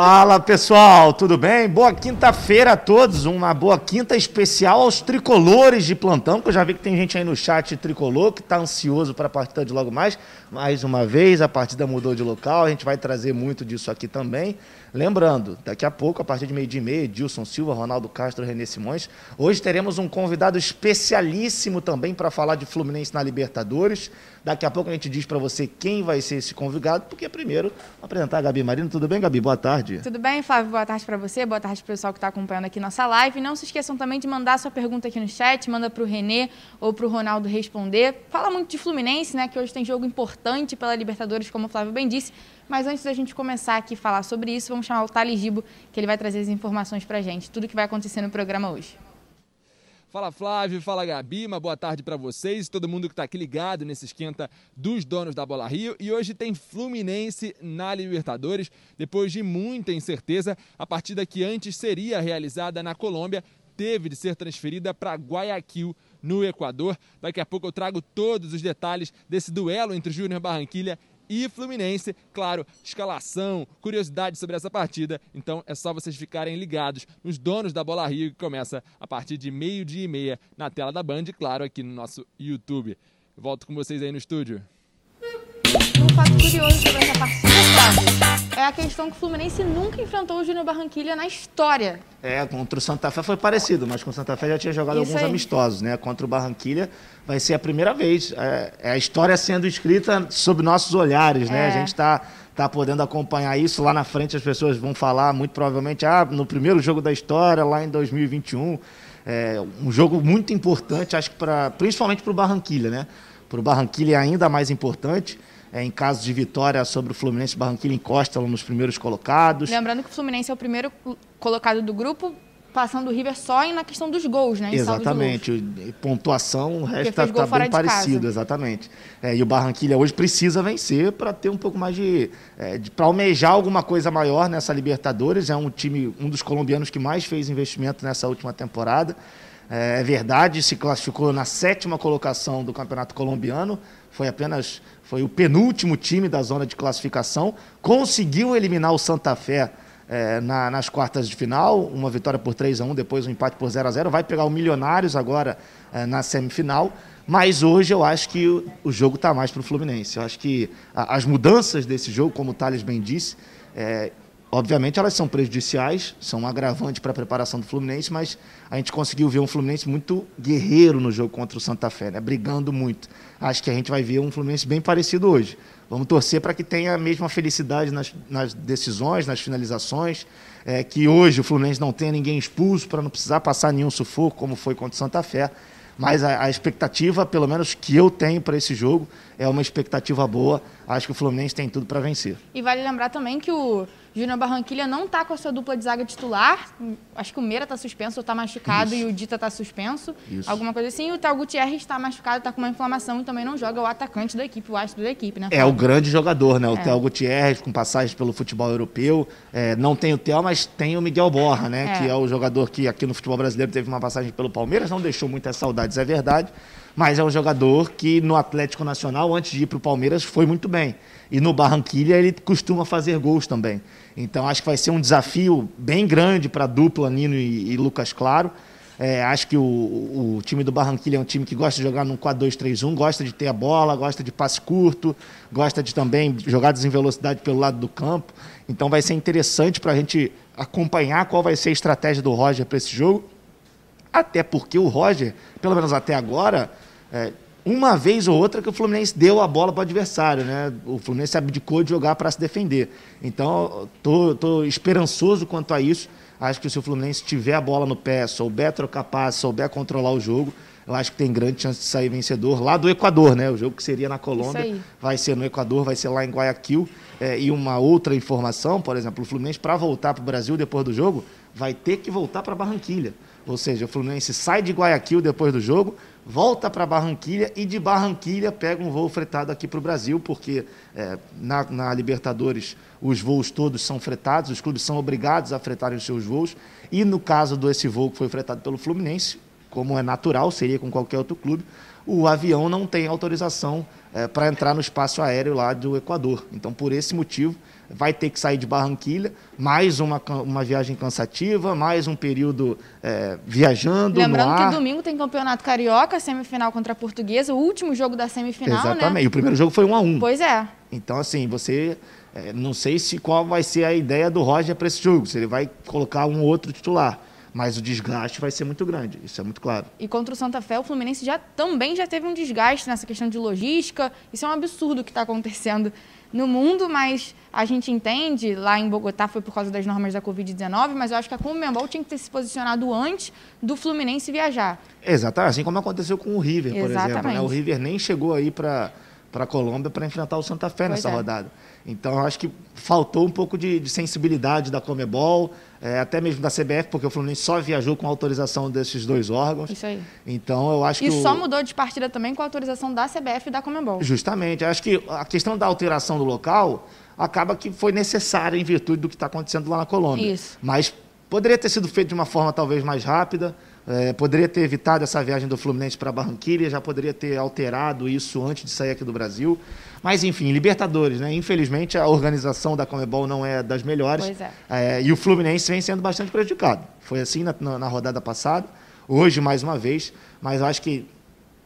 Fala pessoal, tudo bem? Boa quinta-feira a todos, uma boa quinta especial aos tricolores de plantão, que eu já vi que tem gente aí no chat tricolor que está ansioso para a partida de logo mais. Mais uma vez, a partida mudou de local, a gente vai trazer muito disso aqui também. Lembrando, daqui a pouco, a partir de meio-dia e meia, Edilson Silva, Ronaldo Castro, René Simões. Hoje teremos um convidado especialíssimo também para falar de Fluminense na Libertadores. Daqui a pouco a gente diz para você quem vai ser esse convidado, porque primeiro apresentar a Gabi Marino. Tudo bem, Gabi? Boa tarde. Tudo bem, Flávio? Boa tarde para você, boa tarde para o pessoal que está acompanhando aqui nossa live. Não se esqueçam também de mandar sua pergunta aqui no chat, manda para o Renê ou para o Ronaldo responder. Fala muito de Fluminense, né? Que hoje tem jogo importante pela Libertadores, como o Flávio bem disse. Mas antes da gente começar aqui a falar sobre isso, vamos chamar o Thales Gibo, que ele vai trazer as informações para a gente, tudo que vai acontecer no programa hoje. Fala Flávio, fala Gabi, uma boa tarde para vocês, todo mundo que está aqui ligado nesse esquenta dos donos da Bola Rio. E hoje tem Fluminense na Libertadores, depois de muita incerteza, a partida que antes seria realizada na Colômbia teve de ser transferida para Guayaquil, no Equador. Daqui a pouco eu trago todos os detalhes desse duelo entre Júnior Barranquilha e Fluminense. Claro, escalação, curiosidade sobre essa partida. Então é só vocês ficarem ligados nos donos da Bola Rio, que começa a partir de meio-dia e meia na tela da Band e, claro, aqui no nosso YouTube. volto com vocês aí no estúdio. Um fato curioso sobre essa partida, é a questão que o Fluminense nunca enfrentou o Júnior Barranquilha na história. É, contra o Santa Fé foi parecido, mas com o Santa Fé já tinha jogado Isso alguns aí. amistosos, né? Contra o Barranquilha vai ser a primeira vez. É, é a história sendo escrita sob nossos olhares, né? É. A gente está tá podendo acompanhar isso. Lá na frente as pessoas vão falar, muito provavelmente, ah, no primeiro jogo da história, lá em 2021. É um jogo muito importante, acho que pra, principalmente para o Barranquilha, né? Para o Barranquilha é ainda mais importante é, em caso de vitória sobre o Fluminense, Barranquilla encosta nos primeiros colocados. Lembrando que o Fluminense é o primeiro colocado do grupo, passando o River só na questão dos gols, né? Exatamente. Pontuação, o resto está tá bem parecido, exatamente. É, e o Barranquilla hoje precisa vencer para ter um pouco mais de. É, de para almejar alguma coisa maior nessa Libertadores. É um time, um dos colombianos que mais fez investimento nessa última temporada. É, é verdade, se classificou na sétima colocação do Campeonato Colombiano. Foi apenas foi o penúltimo time da zona de classificação, conseguiu eliminar o Santa Fé é, na, nas quartas de final, uma vitória por 3 a 1 depois um empate por 0 a 0 vai pegar o Milionários agora é, na semifinal, mas hoje eu acho que o, o jogo está mais para o Fluminense. Eu acho que a, as mudanças desse jogo, como o Thales bem disse, é, Obviamente elas são prejudiciais, são um agravante para a preparação do Fluminense, mas a gente conseguiu ver um Fluminense muito guerreiro no jogo contra o Santa Fé, né? brigando muito. Acho que a gente vai ver um Fluminense bem parecido hoje. Vamos torcer para que tenha a mesma felicidade nas, nas decisões, nas finalizações, é, que hoje o Fluminense não tenha ninguém expulso para não precisar passar nenhum sufoco, como foi contra o Santa Fé. Mas a, a expectativa, pelo menos que eu tenho para esse jogo, é uma expectativa boa. Acho que o Fluminense tem tudo para vencer. E vale lembrar também que o Júnior Barranquilha não está com a sua dupla de zaga titular. Acho que o Meira está suspenso, está machucado Isso. e o Dita está suspenso. Isso. Alguma coisa assim. E o Théo Gutierrez está machucado, está com uma inflamação e também não joga o atacante da equipe, o astro da equipe, né? É o grande jogador, né? O é. Théo Gutierrez, com passagem pelo futebol europeu. É, não tem o Théo, mas tem o Miguel Borra, né? É. Que é o jogador que aqui no futebol brasileiro teve uma passagem pelo Palmeiras, não deixou muitas saudades, é verdade mas é um jogador que no Atlético Nacional, antes de ir para o Palmeiras, foi muito bem. E no Barranquilha ele costuma fazer gols também. Então acho que vai ser um desafio bem grande para a dupla Nino e, e Lucas Claro. É, acho que o, o, time do Barranquilla é um time que gosta de jogar num 4-2-3-1, gosta de ter a bola, gosta de passe curto, gosta de também jogadas em velocidade pelo lado do campo. Então vai ser interessante para a gente acompanhar qual vai ser a estratégia do Roger para esse jogo. Até porque o Roger, pelo menos até agora, é, uma vez ou outra que o Fluminense deu a bola para o adversário, né? O Fluminense abdicou de jogar para se defender. Então, tô, tô esperançoso quanto a isso. Acho que se o Fluminense tiver a bola no pé, souber trocar passe, souber controlar o jogo, eu acho que tem grande chance de sair vencedor lá do Equador, né? O jogo que seria na Colômbia vai ser no Equador, vai ser lá em Guayaquil. É, e uma outra informação, por exemplo, o Fluminense para voltar para o Brasil depois do jogo vai ter que voltar para Barranquilha. Ou seja, o Fluminense sai de Guayaquil depois do jogo, volta para Barranquilha e de Barranquilha pega um voo fretado aqui para o Brasil, porque é, na, na, Libertadores os voos todos são fretados, os clubes são obrigados a fretarem os seus voos. E no caso desse voo que foi fretado pelo Fluminense, como é natural, seria com qualquer outro clube, o avião não tem autorização é, para entrar no espaço aéreo lá do Equador. Então, por esse motivo, vai ter que sair de Barranquilha, mais uma, uma viagem cansativa, mais um período é, viajando. Lembrando que domingo tem campeonato carioca, semifinal contra a portuguesa, o último jogo da semifinal. Né? Exatamente. Né? E o primeiro jogo foi 1 a 1 Pois é. Então, assim, você. É, não sei se qual vai ser a ideia do Roger para esse jogo, se ele vai colocar um outro titular mas o desgaste vai ser muito grande, isso é muito claro. E contra o Santa Fé, o Fluminense já também já teve um desgaste nessa questão de logística. Isso é um absurdo que está acontecendo no mundo, mas a gente entende, lá em Bogotá foi por causa das normas da Covid-19, mas eu acho que a Comembol tinha que ter se posicionado antes do Fluminense viajar. Exatamente, assim como aconteceu com o River, por Exatamente. exemplo. Né? O River nem chegou aí para a Colômbia para enfrentar o Santa Fé pois nessa é. rodada. Então, eu acho que faltou um pouco de, de sensibilidade da Comebol, é, até mesmo da CBF, porque o Fluminense só viajou com autorização desses dois órgãos. Isso aí. Então, eu acho e que. E só mudou de partida também com a autorização da CBF e da Comebol. Justamente. Acho que a questão da alteração do local acaba que foi necessária em virtude do que está acontecendo lá na Colômbia. Isso. Mas poderia ter sido feito de uma forma talvez mais rápida. É, poderia ter evitado essa viagem do Fluminense para Barranquilla, já poderia ter alterado isso antes de sair aqui do Brasil. Mas, enfim, Libertadores, né? Infelizmente, a organização da Comebol não é das melhores. Pois é. é e o Fluminense vem sendo bastante prejudicado. Foi assim na, na, na rodada passada, hoje mais uma vez. Mas acho que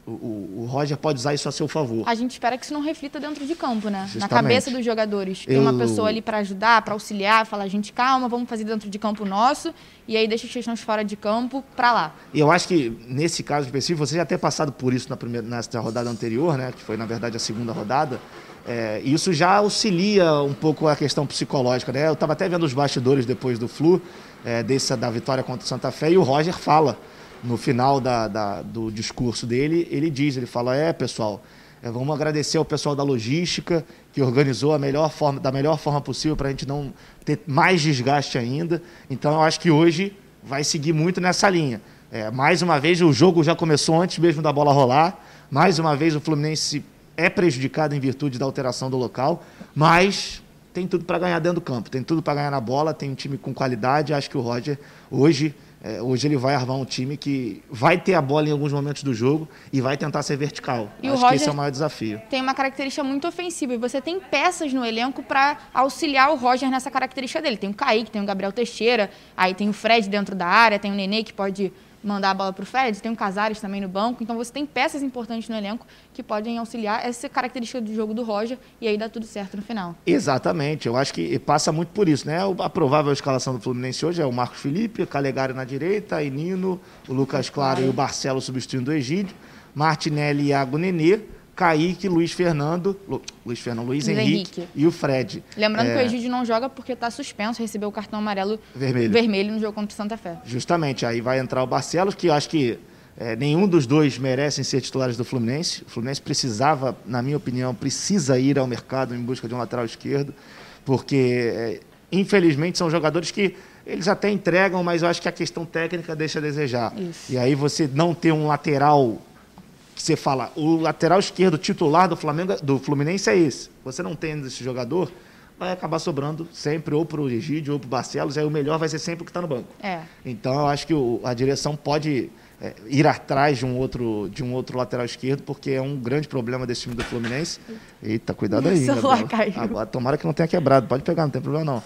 o, o, Roger pode usar isso a seu favor. A gente espera que isso não reflita dentro de campo, né? Justamente. Na cabeça dos jogadores. Tem Eu... uma pessoa ali para ajudar, para auxiliar, falar, gente, calma, vamos fazer dentro de campo nosso, e aí deixa as questões fora de campo para lá. E eu acho que, nesse caso específico, você já ter passado por isso na primeira, nessa rodada anterior, né? Que foi, na verdade, a segunda rodada. É, isso já auxilia um pouco a questão psicológica, né? Eu estava até vendo os bastidores depois do Flu, é, desse, da vitória contra o Santa Fé, e o Roger fala no final da, da, do discurso dele, ele diz, ele fala, é pessoal, é, vamos agradecer ao pessoal da logística que organizou a melhor forma, da melhor forma possível para a gente não ter mais desgaste ainda. Então eu acho que hoje vai seguir muito nessa linha. É, mais uma vez o jogo já começou antes mesmo da bola rolar. Mais uma vez o Fluminense é prejudicado em virtude da alteração do local, mas tem tudo para ganhar dentro do campo, tem tudo para ganhar na bola, tem um time com qualidade. Acho que o Roger hoje é, hoje ele vai armar um time que vai ter a bola em alguns momentos do jogo e vai tentar ser vertical. E Acho o Roger que esse é o maior desafio. Tem uma característica muito ofensiva e você tem peças no elenco para auxiliar o Roger nessa característica dele. Tem o Kaique, tem o Gabriel Teixeira, aí tem o Fred dentro da área, tem o Nenê que pode mandar a bola para o Fred, tem o Casares também no banco, então você tem peças importantes no elenco que podem auxiliar essa característica do jogo do Roger e aí dá tudo certo no final. Exatamente, eu acho que passa muito por isso, né? A provável escalação do Fluminense hoje é o Marcos Felipe, Calegari na direita, Nino, o Lucas Claro e o Barcelo substituindo o Egídio, Martinelli e Iago Nenê, Kaique, Luiz Fernando, Lu, Luiz Fernando, Luiz, Henrique, Henrique, e o Fred. Lembrando é... que o Egídio não joga porque está suspenso, recebeu o cartão amarelo vermelho. vermelho no jogo contra o Santa Fé. Justamente, aí vai entrar o Barcelos, que eu acho que é, nenhum dos dois merecem ser titulares do Fluminense. O Fluminense precisava, na minha opinião, precisa ir ao mercado em busca de um lateral esquerdo, porque é, infelizmente são jogadores que eles até entregam, mas eu acho que a questão técnica deixa a desejar. Isso. E aí você não ter um lateral você fala, o lateral esquerdo titular do Flamengo, do Fluminense é esse. Você não tendo esse jogador, vai acabar sobrando sempre ou para o Egídio ou para o Barcelos, aí o melhor vai ser sempre o que está no banco. É. Então eu acho que o, a direção pode é, ir atrás de um, outro, de um outro lateral esquerdo, porque é um grande problema desse time do Fluminense. Eita, cuidado aí. Agora, tomara que não tenha quebrado, pode pegar, não tem problema não.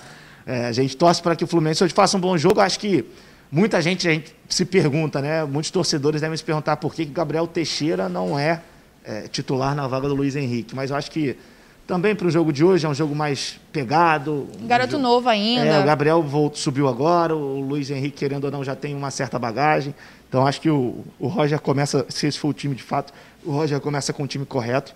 É, a gente torce para que o Fluminense hoje faça um bom jogo, acho que Muita gente, gente se pergunta, né? Muitos torcedores devem se perguntar por que Gabriel Teixeira não é, é titular na vaga do Luiz Henrique. Mas eu acho que também para o jogo de hoje é um jogo mais pegado. Garoto um novo ainda. É, o Gabriel voltou, subiu agora, o Luiz Henrique, querendo ou não, já tem uma certa bagagem. Então acho que o, o Roger começa, se esse for o time de fato, o Roger começa com o time correto.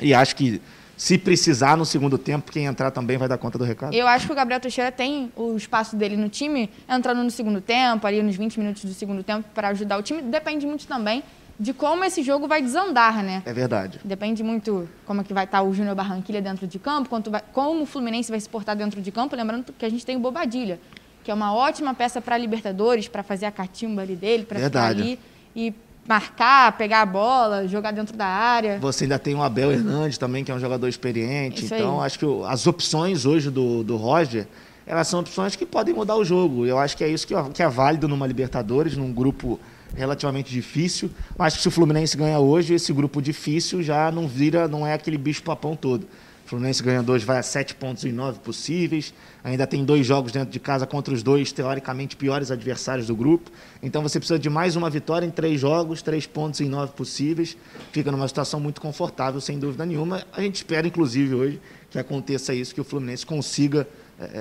E acho que se precisar no segundo tempo, quem entrar também vai dar conta do recado. Eu acho que o Gabriel Teixeira tem o espaço dele no time, entrando no segundo tempo, ali nos 20 minutos do segundo tempo, para ajudar o time. Depende muito também de como esse jogo vai desandar, né? É verdade. Depende muito como é que vai estar o Júnior Barranquilha dentro de campo, vai, como o Fluminense vai se portar dentro de campo. Lembrando que a gente tem o Bobadilha, que é uma ótima peça para a Libertadores, para fazer a catimba ali dele, para ficar ali e marcar, pegar a bola, jogar dentro da área. Você ainda tem o Abel Hernandes também, que é um jogador experiente. Isso então, aí. acho que as opções hoje do, do Roger, elas são opções que podem mudar o jogo. Eu acho que é isso que, que é válido numa Libertadores, num grupo relativamente difícil, mas se o Fluminense ganha hoje, esse grupo difícil já não vira, não é aquele bicho-papão todo. O Fluminense ganhando hoje vai a sete pontos em nove possíveis. Ainda tem dois jogos dentro de casa contra os dois, teoricamente, piores adversários do grupo. Então você precisa de mais uma vitória em três jogos, três pontos em nove possíveis. Fica numa situação muito confortável, sem dúvida nenhuma. A gente espera, inclusive, hoje, que aconteça isso, que o Fluminense consiga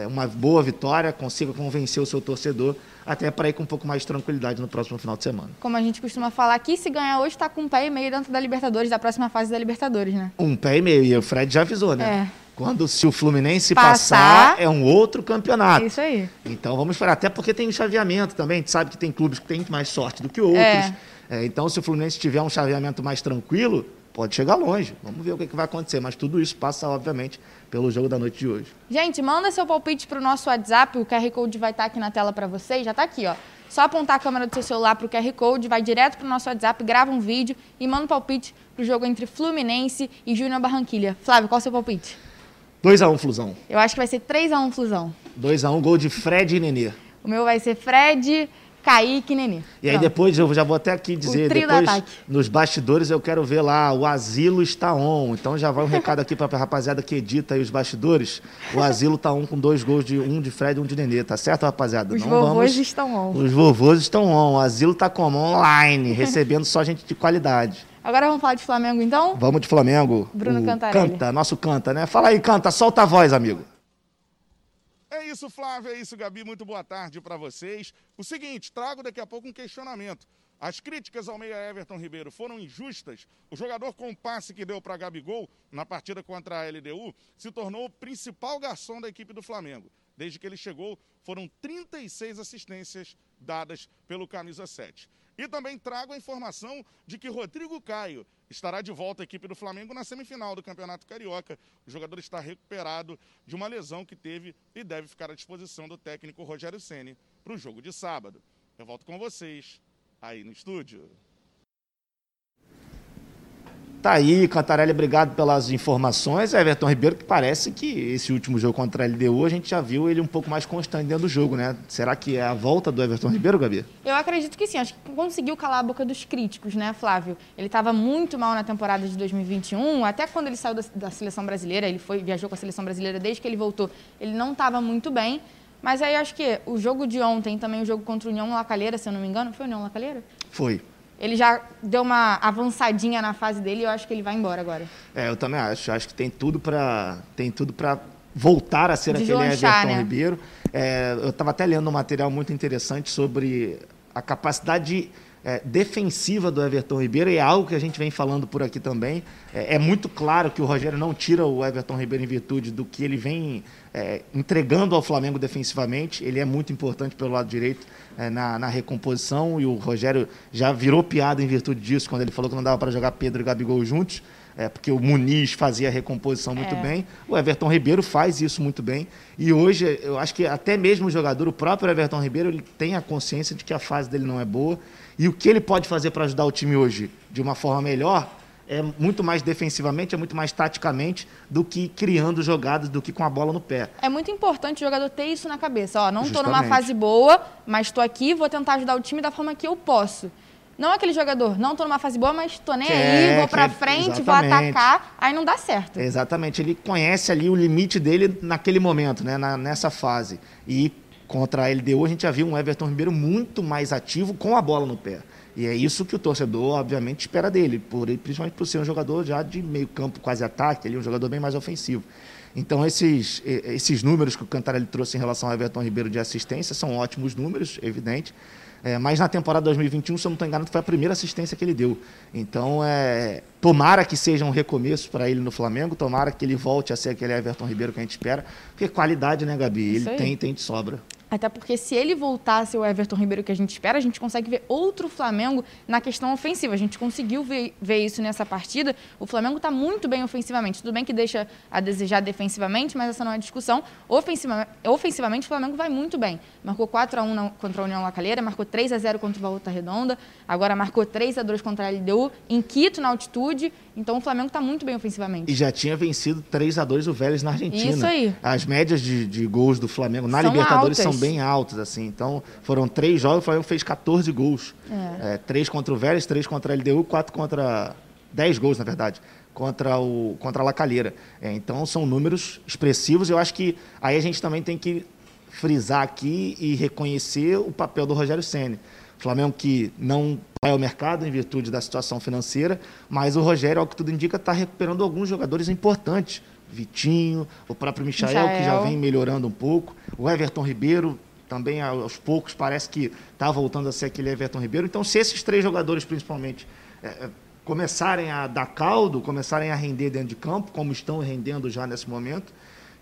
uma boa vitória, consiga convencer o seu torcedor, até para ir com um pouco mais de tranquilidade no próximo final de semana. Como a gente costuma falar aqui, se ganhar hoje, está com um pé e meio dentro da Libertadores, da próxima fase da Libertadores, né? Um pé e meio, e o Fred já avisou, né? É. Quando se o Fluminense passar, passar, é um outro campeonato. Isso aí. Então vamos esperar, até porque tem um chaveamento também, a gente sabe que tem clubes que têm mais sorte do que outros. É. É, então, se o Fluminense tiver um chaveamento mais tranquilo, pode chegar longe. Vamos ver o que, que vai acontecer, mas tudo isso passa, obviamente, pelo jogo da noite de hoje. Gente, manda seu palpite para o nosso WhatsApp, o QR Code vai estar tá aqui na tela para vocês, já está aqui, ó. Só apontar a câmera do seu celular para o QR Code, vai direto para o nosso WhatsApp, grava um vídeo e manda um palpite para o jogo entre Fluminense e Júnior Barranquilha. Flávio, qual é o seu palpite? 2x1 um, Flusão. Eu acho que vai ser 3x1 Flusão. 2x1, um, gol de Fred e Nenê. O meu vai ser Fred, Kaique e Nenê. E aí depois, eu já vou até aqui dizer, depois nos bastidores eu quero ver lá, o Asilo está on. Então já vai um recado aqui para a rapaziada que edita aí os bastidores. O Asilo está on com dois gols, de um de Fred e um de Nenê, tá certo, rapaziada? Os Não vovôs vamos... estão on. Os vovôs estão on. O Asilo está como? Online, recebendo só gente de qualidade. Agora vamos falar de Flamengo, então? Vamos de Flamengo. Bruno Cantarelli. Canta, nosso canta, né? Fala aí, canta, solta a voz, amigo. É isso, Flávio, é isso, Gabi. Muito boa tarde para vocês. O seguinte, trago daqui a pouco um questionamento. As críticas ao meia Everton Ribeiro foram injustas. O jogador com o passe que deu para Gabigol na partida contra a LDU se tornou o principal garçom da equipe do Flamengo. Desde que ele chegou, foram 36 assistências dadas pelo camisa 7. E também trago a informação de que Rodrigo Caio estará de volta à equipe do Flamengo na semifinal do Campeonato Carioca. O jogador está recuperado de uma lesão que teve e deve ficar à disposição do técnico Rogério Ceni para o jogo de sábado. Eu volto com vocês aí no estúdio. Tá aí, Cantarelli, obrigado pelas informações. Everton Ribeiro, que parece que esse último jogo contra a LDU, a gente já viu ele um pouco mais constante dentro do jogo, né? Será que é a volta do Everton Ribeiro, Gabi? Eu acredito que sim. Acho que conseguiu calar a boca dos críticos, né, Flávio? Ele estava muito mal na temporada de 2021, até quando ele saiu da, da, seleção brasileira, ele foi viajou com a seleção brasileira desde que ele voltou. Ele não estava muito bem. Mas aí acho que o jogo de ontem, também o jogo contra o União Lacalheira, se eu não me engano, foi o União Lacalheira? Foi. Ele já deu uma avançadinha na fase dele e eu acho que ele vai embora agora. É, eu também acho. Acho que tem tudo para tem tudo para voltar a ser aquele Everton né? Ribeiro. É, eu estava até lendo um material muito interessante sobre a capacidade é, defensiva do Everton Ribeiro e é algo que a gente vem falando por aqui também. É, é, muito claro que o Rogério não tira o Everton Ribeiro em virtude do que ele vem é, entregando ao Flamengo defensivamente. Ele é muito importante pelo lado direito é, na, na, recomposição e o Rogério já virou piada em virtude disso quando ele falou que não dava para jogar Pedro e Gabigol juntos. É, porque o Muniz fazia a recomposição muito é. bem, o Everton Ribeiro faz isso muito bem. E hoje, eu acho que até mesmo o jogador, o próprio Everton Ribeiro, ele tem a consciência de que a fase dele não é boa e o que ele pode fazer para ajudar o time hoje de uma forma melhor é muito mais defensivamente, é muito mais taticamente do que criando jogadas, do que com a bola no pé. É muito importante o jogador ter isso na cabeça. Ó, não estou numa fase boa, mas estou aqui, vou tentar ajudar o time da forma que eu posso. Não é aquele jogador, não estou numa fase boa, mas estou nem que aí, é, vou para frente, vou atacar, aí não dá certo. Exatamente, ele conhece ali o limite dele naquele momento, né, na, nessa fase. E Contra a LDU, a gente já viu um Everton Ribeiro muito mais ativo com a bola no pé. E é isso que o torcedor, obviamente, espera dele, por, principalmente por ser um jogador já de meio campo, quase ataque, ele é um jogador bem mais ofensivo. Então, esses, esses números que o Cantarelli trouxe em relação ao Everton Ribeiro de assistência são ótimos números, evidente. É, mas na temporada 2021, se eu não estou enganado, foi a primeira assistência que ele deu. Então, é, tomara que seja um recomeço para ele no Flamengo, tomara que ele volte a ser aquele Everton Ribeiro que a gente espera, porque qualidade, né, Gabi? Ele tem, tem de sobra. Até porque se ele voltasse o Everton Ribeiro que a gente espera, a gente consegue ver outro Flamengo na questão ofensiva. A gente conseguiu ver, ver isso nessa partida. O Flamengo está muito bem ofensivamente. Tudo bem que deixa a desejar defensivamente, mas essa não é discussão. Ofensiva, ofensivamente, o Flamengo vai muito bem. Marcou 4 a 1 contra a União Lacalheira, marcou 3 a 0 contra o Volta Redonda, agora marcou 3 a 2 contra a LDU, em Quito, na altitude. Então o Flamengo está muito bem ofensivamente. E já tinha vencido 3 a 2 o Vélez na Argentina. Isso aí. As médias de, de gols do Flamengo na são Libertadores altas. são bem bem altos, assim. Então, foram três jogos, o Flamengo fez 14 gols. É. É, três contra o Vélez, três contra a LDU, quatro contra... Dez gols, na verdade, contra, o, contra a Lacalheira. É, então, são números expressivos. Eu acho que aí a gente também tem que frisar aqui e reconhecer o papel do Rogério Ceni. Flamengo que não vai ao mercado em virtude da situação financeira, mas o Rogério, ao que tudo indica, está recuperando alguns jogadores importantes. Vitinho, o próprio Michael, Michael, que já vem melhorando um pouco, o Everton Ribeiro também aos poucos parece que está voltando a ser aquele Everton Ribeiro. Então, se esses três jogadores, principalmente, é, é, começarem a dar caldo, começarem a render dentro de campo, como estão rendendo já nesse momento,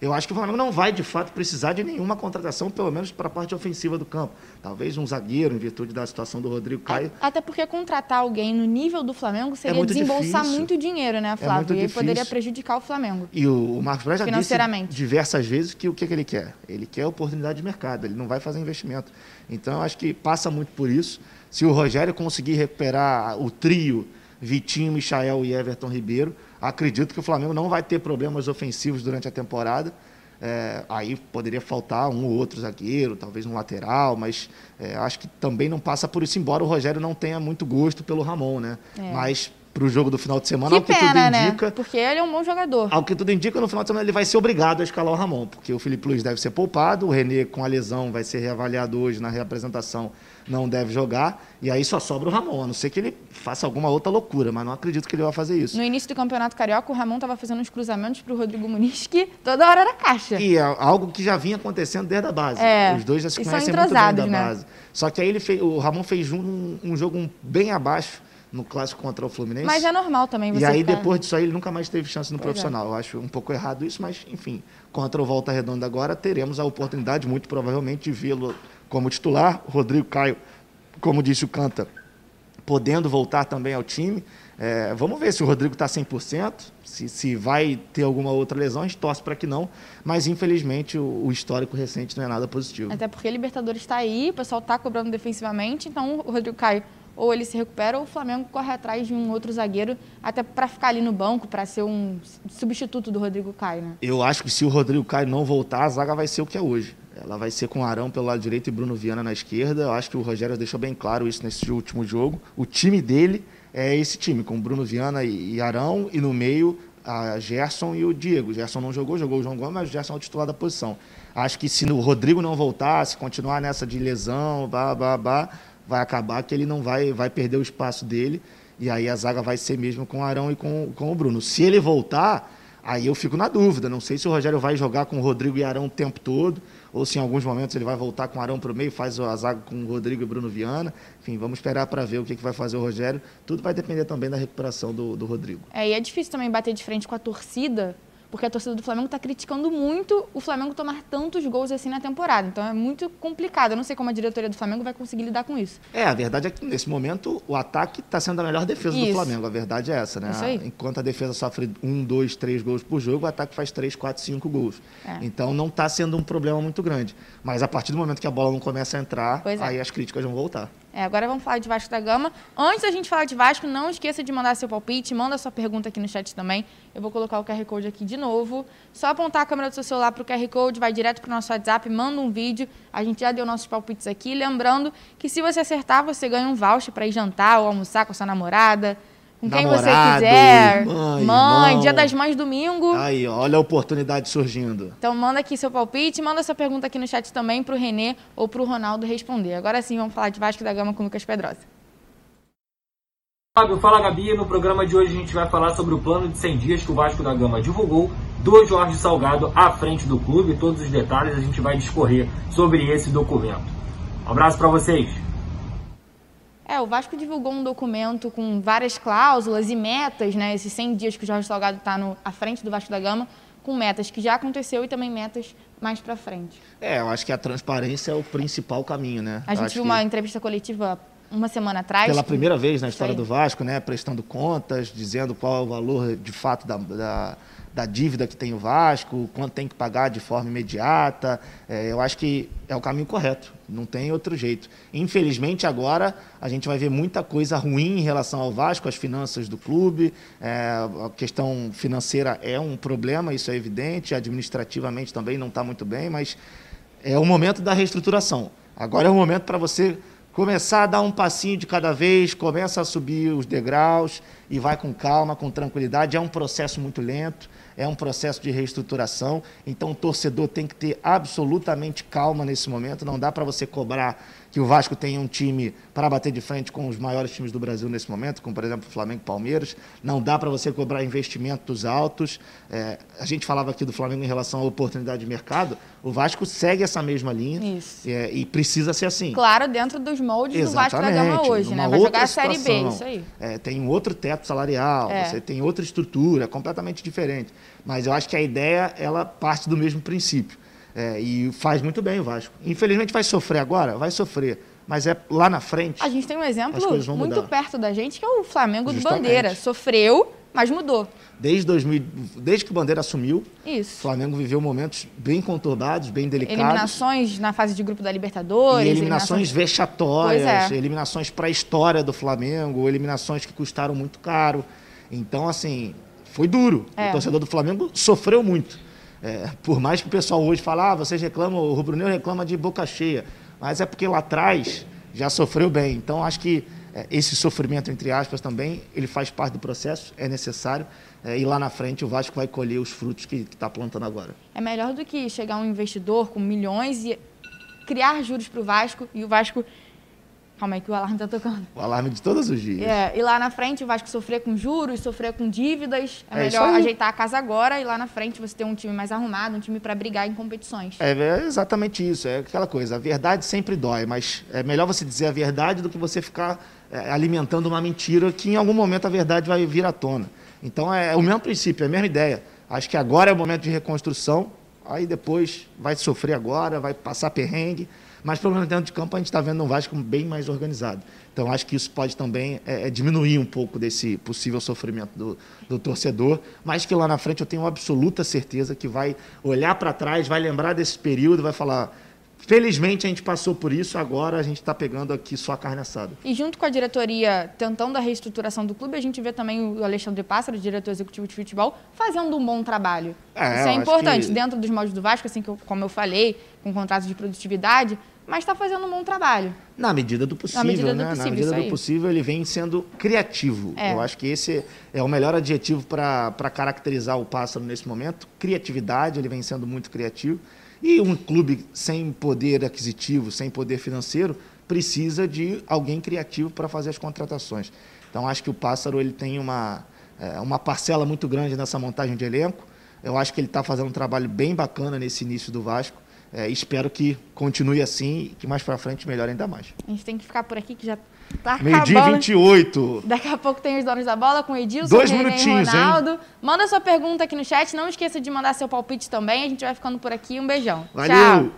eu acho que o Flamengo não vai, de fato, precisar de nenhuma contratação, pelo menos para a parte ofensiva do campo. Talvez um zagueiro, em virtude da situação do Rodrigo Caio. Até porque contratar alguém no nível do Flamengo seria é desembolsar difícil. muito dinheiro, né, é Flávio? É e aí poderia prejudicar o Flamengo. E o Marcos Braz já disse diversas vezes que o que, que ele quer? Ele quer oportunidade de mercado, ele não vai fazer investimento. Então, eu acho que passa muito por isso. Se o Rogério conseguir recuperar o trio Vitinho, Michael e Everton Ribeiro, Acredito que o Flamengo não vai ter problemas ofensivos durante a temporada. É, aí poderia faltar um ou outro zagueiro, talvez um lateral, mas é, acho que também não passa por isso, embora o Rogério não tenha muito gosto pelo Ramon, né? É. Mas para o jogo do final de semana, que ao que pena, tudo né? indica. Né? Porque ele é um bom jogador. Ao que tudo indica, no final de semana ele vai ser obrigado a escalar o Ramon, porque o Felipe Luiz deve ser poupado, o René com a lesão vai ser reavaliado hoje na reapresentação não deve jogar, e aí só sobra o Ramon, a não ser que ele faça alguma outra loucura, mas não acredito que ele vai fazer isso. No início do Campeonato Carioca, o Ramon estava fazendo uns cruzamentos para o Rodrigo Muniz que toda hora era caixa. E é algo que já vinha acontecendo desde a base. É, Os dois já se conhecem muito bem da né? base. Só que aí ele fez, o Ramon fez um, um jogo bem abaixo no clássico contra o Fluminense. Mas é normal também. e aí, ficar... depois disso aí, ele nunca mais teve chance no pois é. profissional. É. Eu acho um pouco errado isso, mas, enfim, contra o Volta Redonda agora, teremos a oportunidade, muito provavelmente, de vê-lo como titular. Rodrigo Caio como disse o Canta, podendo voltar também ao time. É, vamos ver se o Rodrigo está 100%, se, se vai ter alguma outra lesão, a gente torce para que não, mas infelizmente o, o, histórico recente não é nada positivo. Até porque a Libertadores está aí, o pessoal está cobrando defensivamente, então o Rodrigo cai ou ele se recupera ou o Flamengo corre atrás de um outro zagueiro até para ficar ali no banco, para ser um substituto do Rodrigo Caio, né? Eu acho que se o Rodrigo Caio não voltar, a zaga vai ser o que é hoje. Ela vai ser com Arão pelo lado direito e Bruno Viana na esquerda. Eu acho que o Rogério deixou bem claro isso nesse último jogo. O time dele é esse time, com Bruno Viana e Arão, e no meio a Gerson e o Diego. O Gerson não jogou, jogou o João Gomes, mas o Gerson é o titular da posição. Acho que se o Rodrigo não voltar, se continuar nessa de lesão, bah, bah, vai acabar que ele não vai, vai perder o espaço dele. E aí a zaga vai ser mesmo com o Arão e com, com o Bruno. Se ele voltar, aí eu fico na dúvida. Não sei se o Rogério vai jogar com o Rodrigo e Arão o tempo todo ou se em alguns momentos ele vai voltar com o Arão para o meio, faz a zaga com o Rodrigo e Bruno Viana. Enfim, vamos esperar para ver o que, que vai fazer o Rogério. Tudo vai depender também da recuperação do, do Rodrigo. É, e é difícil também bater de frente com a torcida, porque a torcida do Flamengo está criticando muito o Flamengo tomar tantos gols assim na temporada. Então é muito complicado. Eu não sei como a diretoria do Flamengo vai conseguir lidar com isso. É, a verdade é que nesse momento o ataque está sendo a melhor defesa isso. do Flamengo. A verdade é essa, né? Isso aí. Enquanto a defesa sofre um, dois, três gols por jogo, o ataque faz três, quatro, cinco gols. É. Então não está sendo um problema muito grande. Mas a partir do momento que a bola não começa a entrar, é. aí as críticas vão voltar. É, agora vamos falar de Vasco da Gama. Antes da gente falar de Vasco, não esqueça de mandar seu palpite, manda sua pergunta aqui no chat também. Eu vou colocar o QR Code aqui de novo. Só apontar a câmera do seu celular para o QR Code, vai direto para o nosso WhatsApp, manda um vídeo. A gente já deu nossos palpites aqui. Lembrando que se você acertar, você ganha um voucher para ir jantar ou almoçar com a sua namorada com quem Namorado, você quiser. Mãe, mãe dia das mães domingo. Aí, olha a oportunidade surgindo. Então manda aqui seu palpite, manda sua pergunta aqui no chat também para o Renê ou para o Ronaldo responder. Agora sim, vamos falar de Vasco da Gama com o Lucas Pedrosa. Fábio, fala Gabi. No programa de hoje a gente vai falar sobre o plano de 100 dias que o Vasco da Gama divulgou do Jorge Salgado à frente do clube. Todos os detalhes a gente vai discorrer sobre esse documento. Um abraço para vocês. É, o Vasco divulgou um documento com várias cláusulas e metas, né? Esses 100 dias que o Jorge Salgado está à frente do Vasco da Gama, com metas que já aconteceu e também metas mais para frente. É, eu acho que a transparência é o principal caminho, né? A gente viu uma entrevista coletiva uma semana atrás. Pela primeira vez na história do Vasco, né? Prestando contas, dizendo qual é o valor de fato da, da da dívida que tem o Vasco, quanto tem que pagar de forma imediata. É, eu acho que é o caminho correto, não tem outro jeito. Infelizmente, agora a gente vai ver muita coisa ruim em relação ao Vasco, as finanças do clube. É, a questão financeira é um problema, isso é evidente, administrativamente também não está muito bem, mas é o momento da reestruturação. Agora é o momento para você começar a dar um passinho de cada vez, começa a subir os degraus e vai com calma, com tranquilidade. É um processo muito lento, é um processo de reestruturação, então o torcedor tem que ter absolutamente calma nesse momento. Não dá para você cobrar que o Vasco tenha um time para bater de frente com os maiores times do Brasil nesse momento, como por exemplo o Flamengo e Palmeiras. Não dá para você cobrar investimentos altos. É, a gente falava aqui do Flamengo em relação à oportunidade de mercado. O Vasco segue essa mesma linha é, e precisa ser assim. Claro, dentro dos moldes Exatamente, do Vasco da Gama hoje, né? Vai jogar a Série B, isso aí. É, tem um outro teto salarial, é. você tem outra estrutura, completamente diferente. Mas eu acho que a ideia ela parte do mesmo princípio. É, e faz muito bem o Vasco. Infelizmente vai sofrer agora? Vai sofrer. Mas é lá na frente. A gente tem um exemplo muito mudar. perto da gente, que é o Flamengo Justamente. do Bandeira. Sofreu, mas mudou. Desde, 2000, desde que o Bandeira assumiu, Isso. o Flamengo viveu momentos bem conturbados, bem delicados. Eliminações na fase de grupo da Libertadores. E eliminações, eliminações... vexatórias, é. eliminações para a história do Flamengo, eliminações que custaram muito caro. Então, assim, foi duro. É. O torcedor do Flamengo sofreu muito. É, por mais que o pessoal hoje fale, ah, vocês reclamam, o Rubro Negro reclama de boca cheia. Mas é porque lá atrás já sofreu bem. Então, acho que é, esse sofrimento, entre aspas, também, ele faz parte do processo, é necessário. É, e lá na frente o Vasco vai colher os frutos que está plantando agora. É melhor do que chegar um investidor com milhões e criar juros para o Vasco e o Vasco Calma aí que o alarme tá tocando. O alarme de todos os dias. É, e lá na frente o Vasco sofrer com juros, sofrer com dívidas. É, é melhor ajeitar a casa agora e lá na frente você ter um time mais arrumado, um time para brigar em competições. É, é, exatamente isso. É aquela coisa. A verdade sempre dói, mas é melhor você dizer a verdade do que você ficar é, alimentando uma mentira que em algum momento a verdade vai vir à tona. Então é, é o mesmo princípio, é a mesma ideia. Acho que agora é o momento de reconstrução, aí depois vai sofrer agora, vai passar perrengue mas pelo menos dentro de campo a gente está vendo um Vasco bem mais organizado. Então acho que isso pode também é, é, diminuir um pouco desse possível sofrimento do, do, torcedor, mas que lá na frente eu tenho absoluta certeza que vai olhar para trás, vai lembrar desse período, vai falar Felizmente a gente passou por isso, agora a gente está pegando aqui só a carne assada. E junto com a diretoria tentando a reestruturação do clube, a gente vê também o Alexandre Pássaro, diretor executivo de futebol, fazendo um bom trabalho. É, isso é importante, que... dentro dos moldes do Vasco, assim como eu falei, com contratos de produtividade, mas está fazendo um bom trabalho. Na medida do possível, Na medida né? do possível, Na medida do possível, ele vem sendo criativo. É. Eu acho que esse é o melhor adjetivo para caracterizar o pássaro nesse momento. Criatividade, ele vem sendo muito criativo. E um clube sem poder aquisitivo, sem poder financeiro, precisa de alguém criativo para fazer as contratações. Então, acho que o Pássaro ele tem uma, é, uma parcela muito grande nessa montagem de elenco. Eu acho que ele está fazendo um trabalho bem bacana nesse início do Vasco. É, espero que continue assim e que mais para frente melhore ainda mais. A gente tem que ficar por aqui que já tá Meio-dia 28. Daqui a pouco tem os donos da bola com o Edilson, Dois minutinhos, Ronaldo. Hein? Manda sua pergunta aqui no chat. Não esqueça de mandar seu palpite também. A gente vai ficando por aqui. Um beijão. Valeu.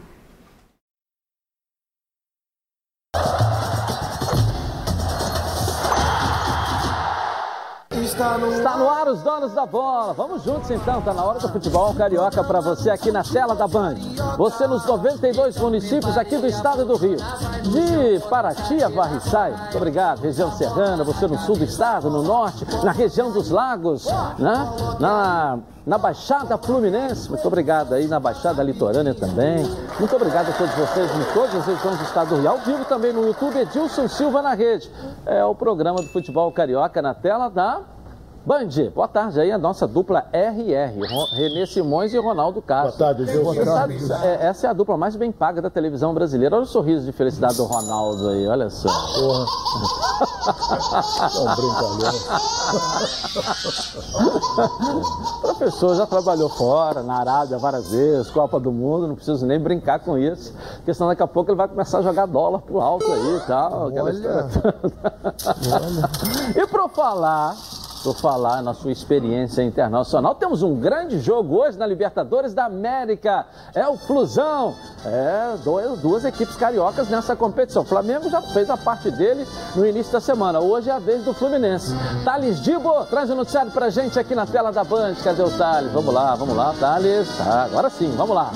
Tchau. Está no... Está no ar os donos da bola. Vamos juntos então, tá na hora do futebol carioca para você aqui na tela da Band. Você nos 92 municípios aqui do estado do Rio. De Paraty a Varriçai. Muito obrigado. Região serrana, você no sul do estado, no norte, na região dos lagos, né? Na na Baixada Fluminense. Muito obrigado aí na Baixada Litorânea também. Muito obrigado a todos vocês em todas as regiões do estado do Rio. Ao vivo também no YouTube, Edilson Silva na rede. É o programa do futebol carioca na tela da Band, boa tarde aí, a nossa dupla RR, Renê Simões e Ronaldo Castro. Boa tarde, Deus. Boa tarde. É, essa é a dupla mais bem paga da televisão brasileira. Olha o sorriso de felicidade do Ronaldo aí, olha só. Porra. É um brincalhão. professor já trabalhou fora, na Arábia várias vezes, Copa do Mundo, não preciso nem brincar com isso, porque senão daqui a pouco ele vai começar a jogar dólar pro alto aí e tal. Olha. Olha. e para falar por falar na sua experiência internacional. Temos um grande jogo hoje na Libertadores da América. É o Flusão. É, dois, duas equipes cariocas nessa competição. O Flamengo já fez a parte dele no início da semana. Hoje é a vez do Fluminense. Thales Dibo, traz o noticiário pra gente aqui na tela da Band. Cadê o Thales? Vamos lá, vamos lá, Thales. Tá, agora sim, vamos lá.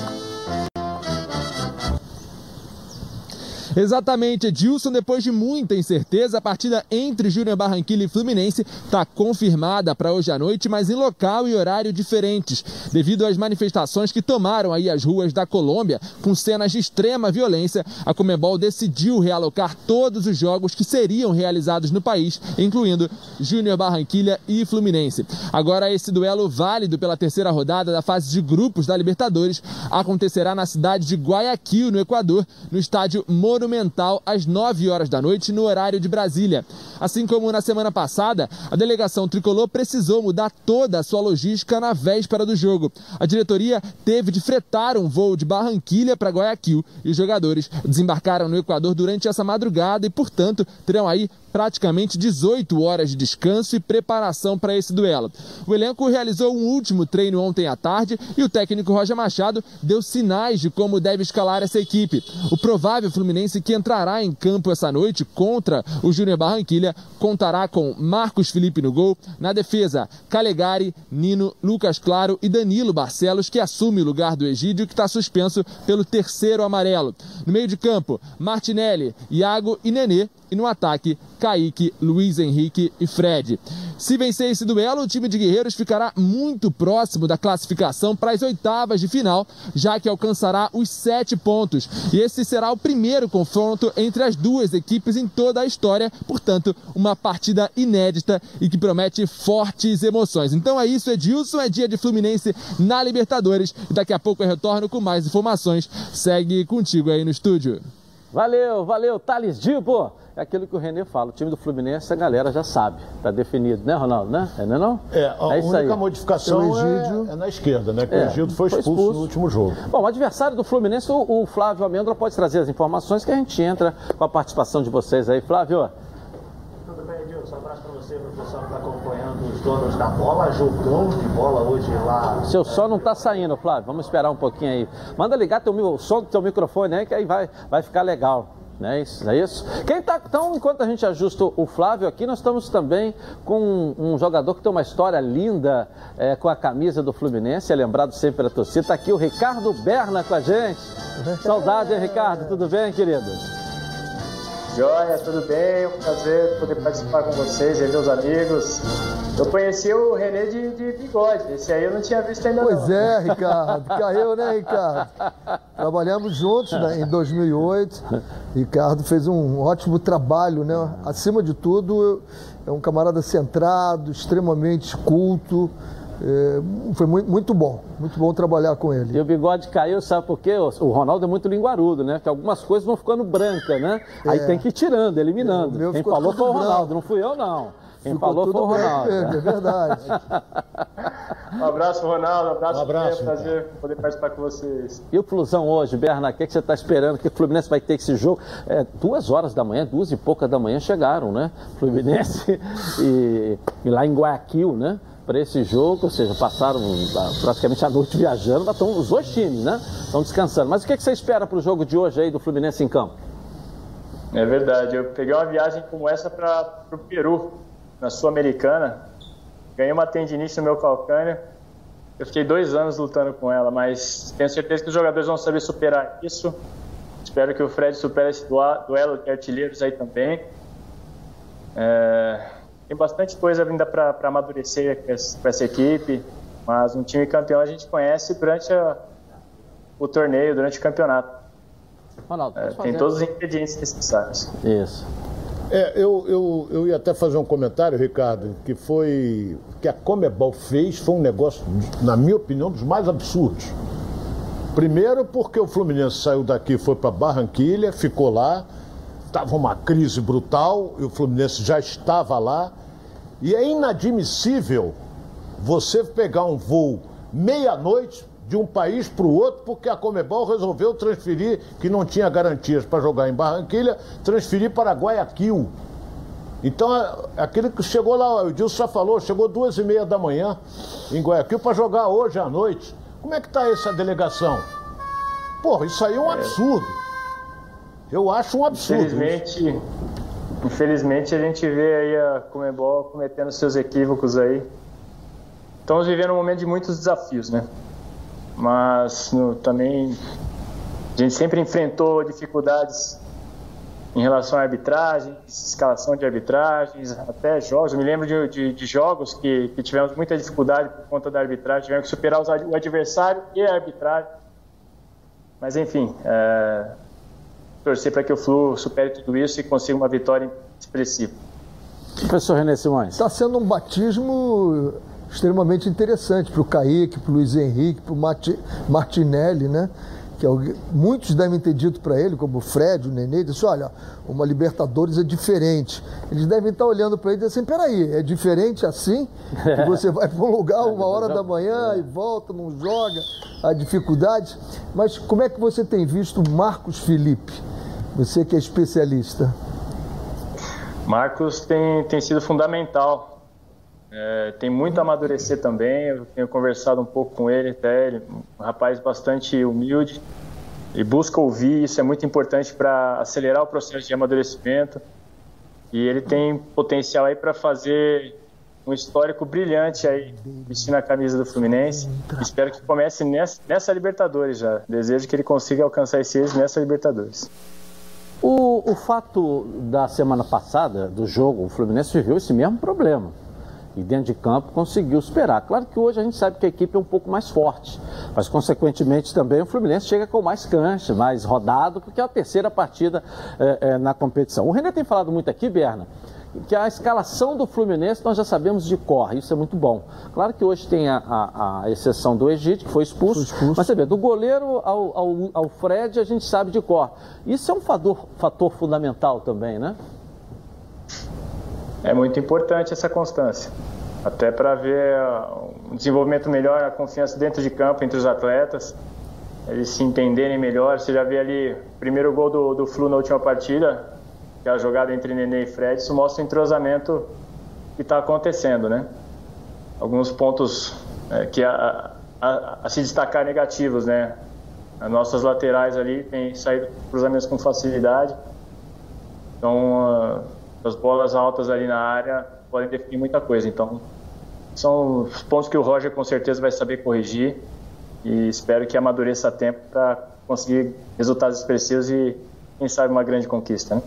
Exatamente, Edilson, depois de muita incerteza, a partida entre Júnior Barranquilla e Fluminense está confirmada para hoje à noite, mas em local e horário diferentes, devido às manifestações que tomaram aí as ruas da Colômbia, com cenas de extrema violência, a Comebol decidiu realocar todos os jogos que seriam realizados no país, incluindo Júnior Barranquilla e Fluminense. Agora esse duelo válido pela terceira rodada da fase de grupos da Libertadores acontecerá na cidade de Guayaquil, no Equador, no estádio Monumental, às 9 horas da noite, no horário de Brasília. Assim como na semana passada, a delegação tricolor precisou mudar toda a sua logística na véspera do jogo. A diretoria teve de fretar um voo de Barranquilha para Guayaquil e os jogadores desembarcaram no Equador durante essa madrugada e, portanto, terão aí praticamente 18 horas de descanso e preparação para esse duelo. O elenco realizou um último treino ontem à tarde e o técnico Roger Machado deu sinais de como deve escalar essa equipe. O provável Fluminense que entrará em campo essa noite contra o Júnior Barranquilha contará com Marcos Felipe no gol, na defesa Calegari, Nino, Lucas Claro e Danilo Barcelos que assume o lugar do Egídio que está suspenso pelo terceiro amarelo. No meio de campo, Martinelli, Iago e Nenê e no ataque, Kaique, Luiz Henrique e Fred. Se vencer esse duelo, o time de Guerreiros ficará muito próximo da classificação para as oitavas de final, já que alcançará os sete pontos. E esse será o primeiro confronto entre as duas equipes em toda a história, portanto, uma partida inédita e que promete fortes emoções. Então é isso, Edilson, é dia de Fluminense na Libertadores e daqui a pouco eu retorno com mais informações. Segue contigo aí no estúdio. Valeu, valeu, Thales Dibo é aquilo que o Renê fala. O time do Fluminense, a galera já sabe. Está definido, né, Ronaldo? Né? É, não é, não? é a é única aí. modificação é, é, na esquerda, né? Que é, o Egídio foi expulso, foi expulso, no último jogo. Bom, o adversário do Fluminense, o, o Flávio Amêndola, pode trazer as informações que a gente entra com a participação de vocês aí. Flávio. Tudo bem, Edilson? Um abraço para você, que está acompanhando os donos da bola. Jogão de bola hoje lá. Seu som não está saindo, Flávio. Vamos esperar um pouquinho aí. Manda ligar teu, o som do teu microfone aí, que aí vai, vai ficar legal. Não é isso? É isso? Quem tá, então, enquanto a gente ajusta o Flávio aqui, nós estamos também com um, um jogador que tem uma história linda é, com a camisa do Fluminense, é lembrado sempre pela torcida. Está aqui o Ricardo Berna com a gente. Saudade, hein, Ricardo? Tudo bem, querido? Joia, tudo bem? É um prazer poder participar com vocês e meus amigos. Eu conheci o Renê de, de bigode, esse aí eu não tinha visto ainda Pois não. é, Ricardo, caiu, né, Ricardo? Trabalhamos juntos né, em 2008. Ricardo fez um ótimo trabalho, né? Acima de tudo, é um camarada centrado, extremamente culto. É, foi muito, muito, bom, muito bom trabalhar com ele. E o bigode caiu, sabe por quê? O Ronaldo é muito linguarudo, né? Que algumas coisas vão ficando brancas, né? É. Aí tem que ir tirando, eliminando. É, Quem falou foi o Ronaldo, branco. não fui eu, não. Quem ficou falou foi o Ronaldo. Branco, é verdade. um abraço, Ronaldo. Um abraço. Um abraço. É um prazer poder participar com vocês. E o Flusão hoje, Bernardo, o que, você está esperando? Que o Fluminense vai ter esse jogo? É, duas horas da manhã, duas e pouca da manhã chegaram, né? Fluminense e, e lá em Guayaquil, né? Para esse jogo, ou seja, passaram ah, praticamente a noite viajando, mas estão os dois times, né? Estão descansando. Mas o que, que você espera para o jogo de hoje aí do Fluminense em campo? É verdade, eu peguei uma viagem como essa para o Peru, na Sul-Americana. Ganhei uma tendinite no meu calcânio. Eu fiquei dois anos lutando com ela, mas tenho certeza que os jogadores vão saber superar isso. Espero que o Fred supere esse duelo de artilheiros aí também. É tem bastante coisa ainda para amadurecer com essa equipe, mas um time campeão a gente conhece durante a, o torneio, durante o campeonato. Ronaldo, é, tem todos os ingredientes necessários. Isso. É, eu, eu, eu ia até fazer um comentário, Ricardo, que foi que a Comebol fez foi um negócio, na minha opinião, dos mais absurdos. Primeiro porque o Fluminense saiu daqui, foi para Barranquilha, ficou lá, estava uma crise brutal e o Fluminense já estava lá. E é inadmissível você pegar um voo meia-noite de um país para o outro, porque a Comebol resolveu transferir, que não tinha garantias para jogar em Barranquilha, transferir para Guayaquil. Então, é, aquele que chegou lá, o Dilson já falou, chegou duas e meia da manhã em Guayaquil para jogar hoje à noite. Como é que está essa delegação? Porra, isso aí é um absurdo. Eu acho um absurdo. Infelizmente, isso. Infelizmente a gente vê aí a Comebol cometendo seus equívocos aí. Estamos vivendo um momento de muitos desafios, né? Mas no, também a gente sempre enfrentou dificuldades em relação à arbitragem, escalação de arbitragens, até jogos. Eu me lembro de, de, de jogos que, que, tivemos muita dificuldade por conta da arbitragem, tivemos que superar os, o adversário e a arbitragem. Mas, enfim, é, torcer para que o Flu supere tudo isso e consiga uma vitória expressiva. Professor René Simões. Está sendo um batismo extremamente interessante para o Kaique, para o Luiz Henrique, para o Martinelli, né? Que é muitos devem ter dito para ele, como o Fred, o Nenê, disse, olha, uma Libertadores é diferente. Eles devem estar olhando para ele e dizendo assim, peraí, é diferente assim? Que você vai para um lugar uma hora da manhã e volta, não joga, a dificuldade. Mas como é que você tem visto Marcos Felipe? Você que é especialista. Marcos tem, tem sido fundamental. É, tem muito a amadurecer também. Eu tenho conversado um pouco com ele, até ele, um rapaz bastante humilde e busca ouvir. Isso é muito importante para acelerar o processo de amadurecimento. E ele tem potencial aí para fazer um histórico brilhante aí, vestindo a camisa do Fluminense. Espero que comece nessa, nessa Libertadores já. Desejo que ele consiga alcançar esse êxito nessa Libertadores. O, o fato da semana passada, do jogo, o Fluminense viveu esse mesmo problema. E dentro de campo conseguiu superar. Claro que hoje a gente sabe que a equipe é um pouco mais forte, mas consequentemente também o Fluminense chega com mais cancha, mais rodado, porque é a terceira partida é, é, na competição. O René tem falado muito aqui, Berna, que a escalação do Fluminense nós já sabemos de cor, isso é muito bom. Claro que hoje tem a, a, a exceção do Egito, que foi expulso, foi expulso, mas você vê, do goleiro ao, ao, ao, Fred a gente sabe de cor. Isso é um fator, fator fundamental também, né? É muito importante essa constância, até para ver um desenvolvimento melhor, a confiança dentro de campo entre os atletas, eles se entenderem melhor. Você já vê ali o primeiro gol do, do Flu na última partida, que é a jogada entre Nenê e Fred, isso mostra o entrosamento que está acontecendo, né? Alguns pontos é, que a, a, a, se destacar negativos, né? As nossas laterais ali têm saído cruzamentos com facilidade, então uh, as bolas altas ali na área podem definir muita coisa. Então são os pontos que o Roger com certeza vai saber corrigir e espero que amadureça a tempo para conseguir resultados expressivos e quem sabe uma grande conquista, né?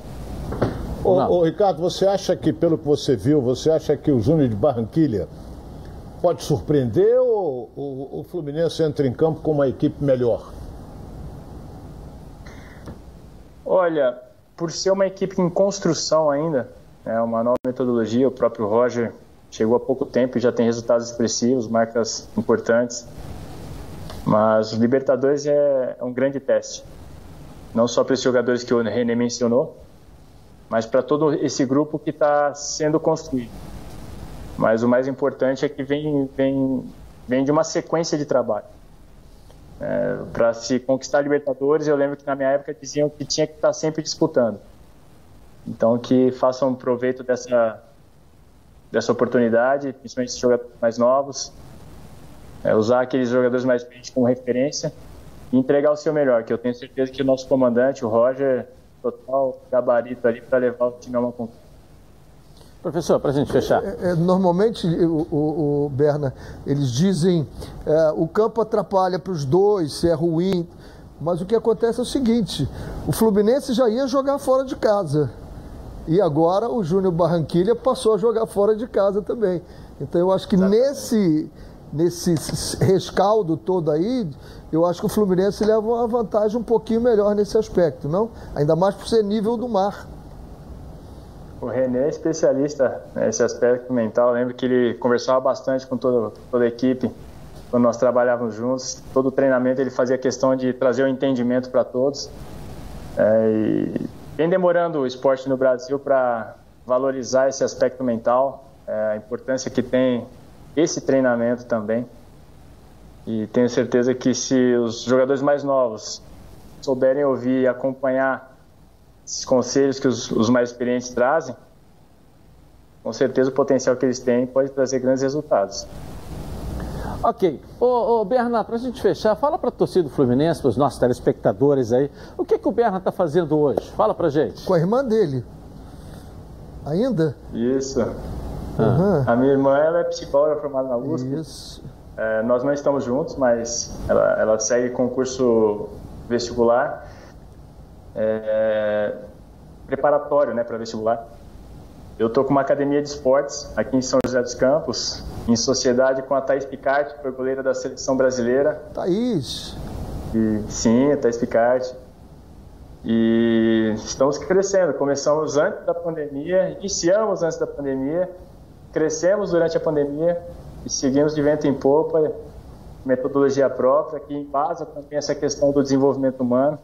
Ô, ô, Ricardo, você acha que, pelo que você viu, você acha que o Júnior de Barranquilha pode surpreender ou o, o Fluminense entra em campo com uma equipe melhor? Olha, por ser uma equipe em construção ainda, é uma nova metodologia, o próprio Roger chegou há pouco tempo e já tem resultados expressivos, marcas importantes. Mas o Libertadores é um grande teste. Não só para esses jogadores que o René mencionou, mas para todo esse grupo que está sendo construído. Mas o mais importante é que vem, vem, vem de uma sequência de trabalho. É, para se conquistar Libertadores, eu lembro que na minha época diziam que tinha que estar tá sempre disputando. Então que façam proveito dessa dessa oportunidade, principalmente os jogadores mais novos, é, usar aqueles jogadores mais experientes como referência e entregar o seu melhor, que eu tenho certeza que o nosso comandante, o Roger, total gabarito ali para levar o time a uma conquista. Professor, para a gente fechar. É, é, normalmente, o, o, o, Berna, eles dizem é, o campo atrapalha para os dois, se é ruim. Mas o que acontece é o seguinte: o Fluminense já ia jogar fora de casa. E agora o Júnior Barranquilha passou a jogar fora de casa também. Então eu acho que nesse, nesse rescaldo todo aí, eu acho que o Fluminense leva uma vantagem um pouquinho melhor nesse aspecto, não? Ainda mais por ser nível do mar. O René é especialista nesse aspecto mental. Eu lembro que ele conversava bastante com toda, a equipe quando nós trabalhávamos juntos. Todo treinamento ele fazia questão de trazer o entendimento para todos. É, e vem demorando o esporte no Brasil para valorizar esse aspecto mental, é, a importância que tem esse treinamento também. E tenho certeza que se os jogadores mais novos souberem ouvir e acompanhar esses conselhos que os, os mais experientes trazem, com certeza o potencial que eles têm pode trazer grandes resultados. Ok. Ô, ô Bernardo, para a gente fechar, fala para a torcida do Fluminense, para os nossos telespectadores aí, o que, que o Bernardo está fazendo hoje? Fala para gente. Com a irmã dele. Ainda? Isso. Uhum. A minha irmã ela é psicóloga formada na USP. Isso. É, nós não estamos juntos, mas ela, ela segue concurso vestibular. É, preparatório né, para vestibular. Eu estou com uma academia de esportes aqui em São José dos Campos, em sociedade com a Thaís Picard, foi goleira da seleção brasileira. Thaís! E, sim, a Thaís Picard. E estamos crescendo. Começamos antes da pandemia, iniciamos antes da pandemia, crescemos durante a pandemia e seguimos de vento em popa, metodologia própria, que embasa também essa questão do desenvolvimento humano.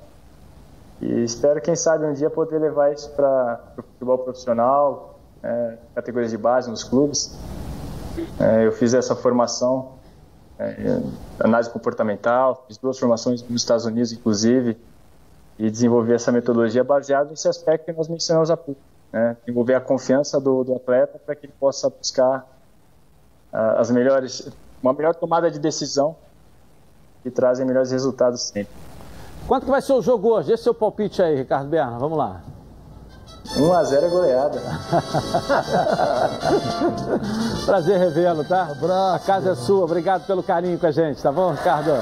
E espero, quem sabe, um dia poder levar isso para o futebol profissional, é, categorias de base nos clubes. É, eu fiz essa formação, é, análise comportamental, fiz duas formações nos Estados Unidos, inclusive, e desenvolver essa metodologia baseada nesse aspecto que nós mencionamos há pouco. Né? Desenvolver a confiança do, do atleta para que ele possa buscar uh, as melhores, uma melhor tomada de decisão que trazem melhores resultados sempre. Quanto que vai ser o jogo hoje? Esse é o palpite aí, Ricardo Berna. Vamos lá. 1x0 é goleada. Prazer revê-lo, tá? Abraço. A casa é sua. Obrigado pelo carinho com a gente, tá bom, Ricardo?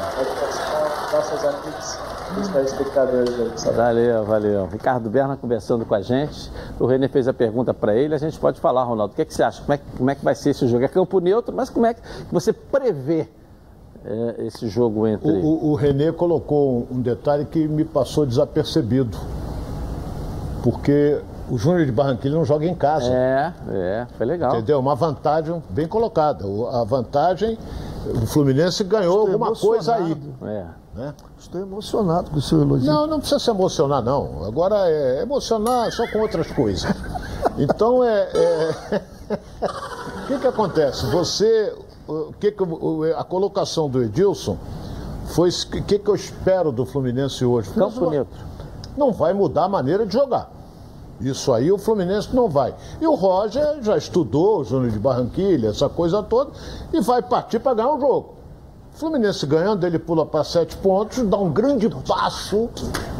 Nossos amigos os telespectadores aí. Valeu, valeu. Ricardo Berna conversando com a gente. O René fez a pergunta para ele. A gente pode falar, Ronaldo. O que, é que você acha? Como é, como é que vai ser esse jogo? É campo neutro, mas como é que você prevê é, esse jogo entre. O, o, o René colocou um detalhe que me passou desapercebido. Porque o Júnior de Barranquilla não joga em casa. É, é, foi legal. Entendeu? Uma vantagem bem colocada. A vantagem, o Fluminense ganhou Estou alguma coisa aí. É. Né? Estou emocionado com o seu elogio. Não, não precisa se emocionar, não. Agora é emocionar só com outras coisas. Então é. é... o que, que acontece? Você. O que, que a colocação do Edilson foi o que, que eu espero do Fluminense hoje? Campo neutro. Não vai mudar a maneira de jogar. Isso aí o Fluminense não vai. E o Roger já estudou o Júnior de Barranquilha, essa coisa toda, e vai partir para ganhar o jogo. Fluminense ganhando, ele pula para sete pontos, dá um grande passo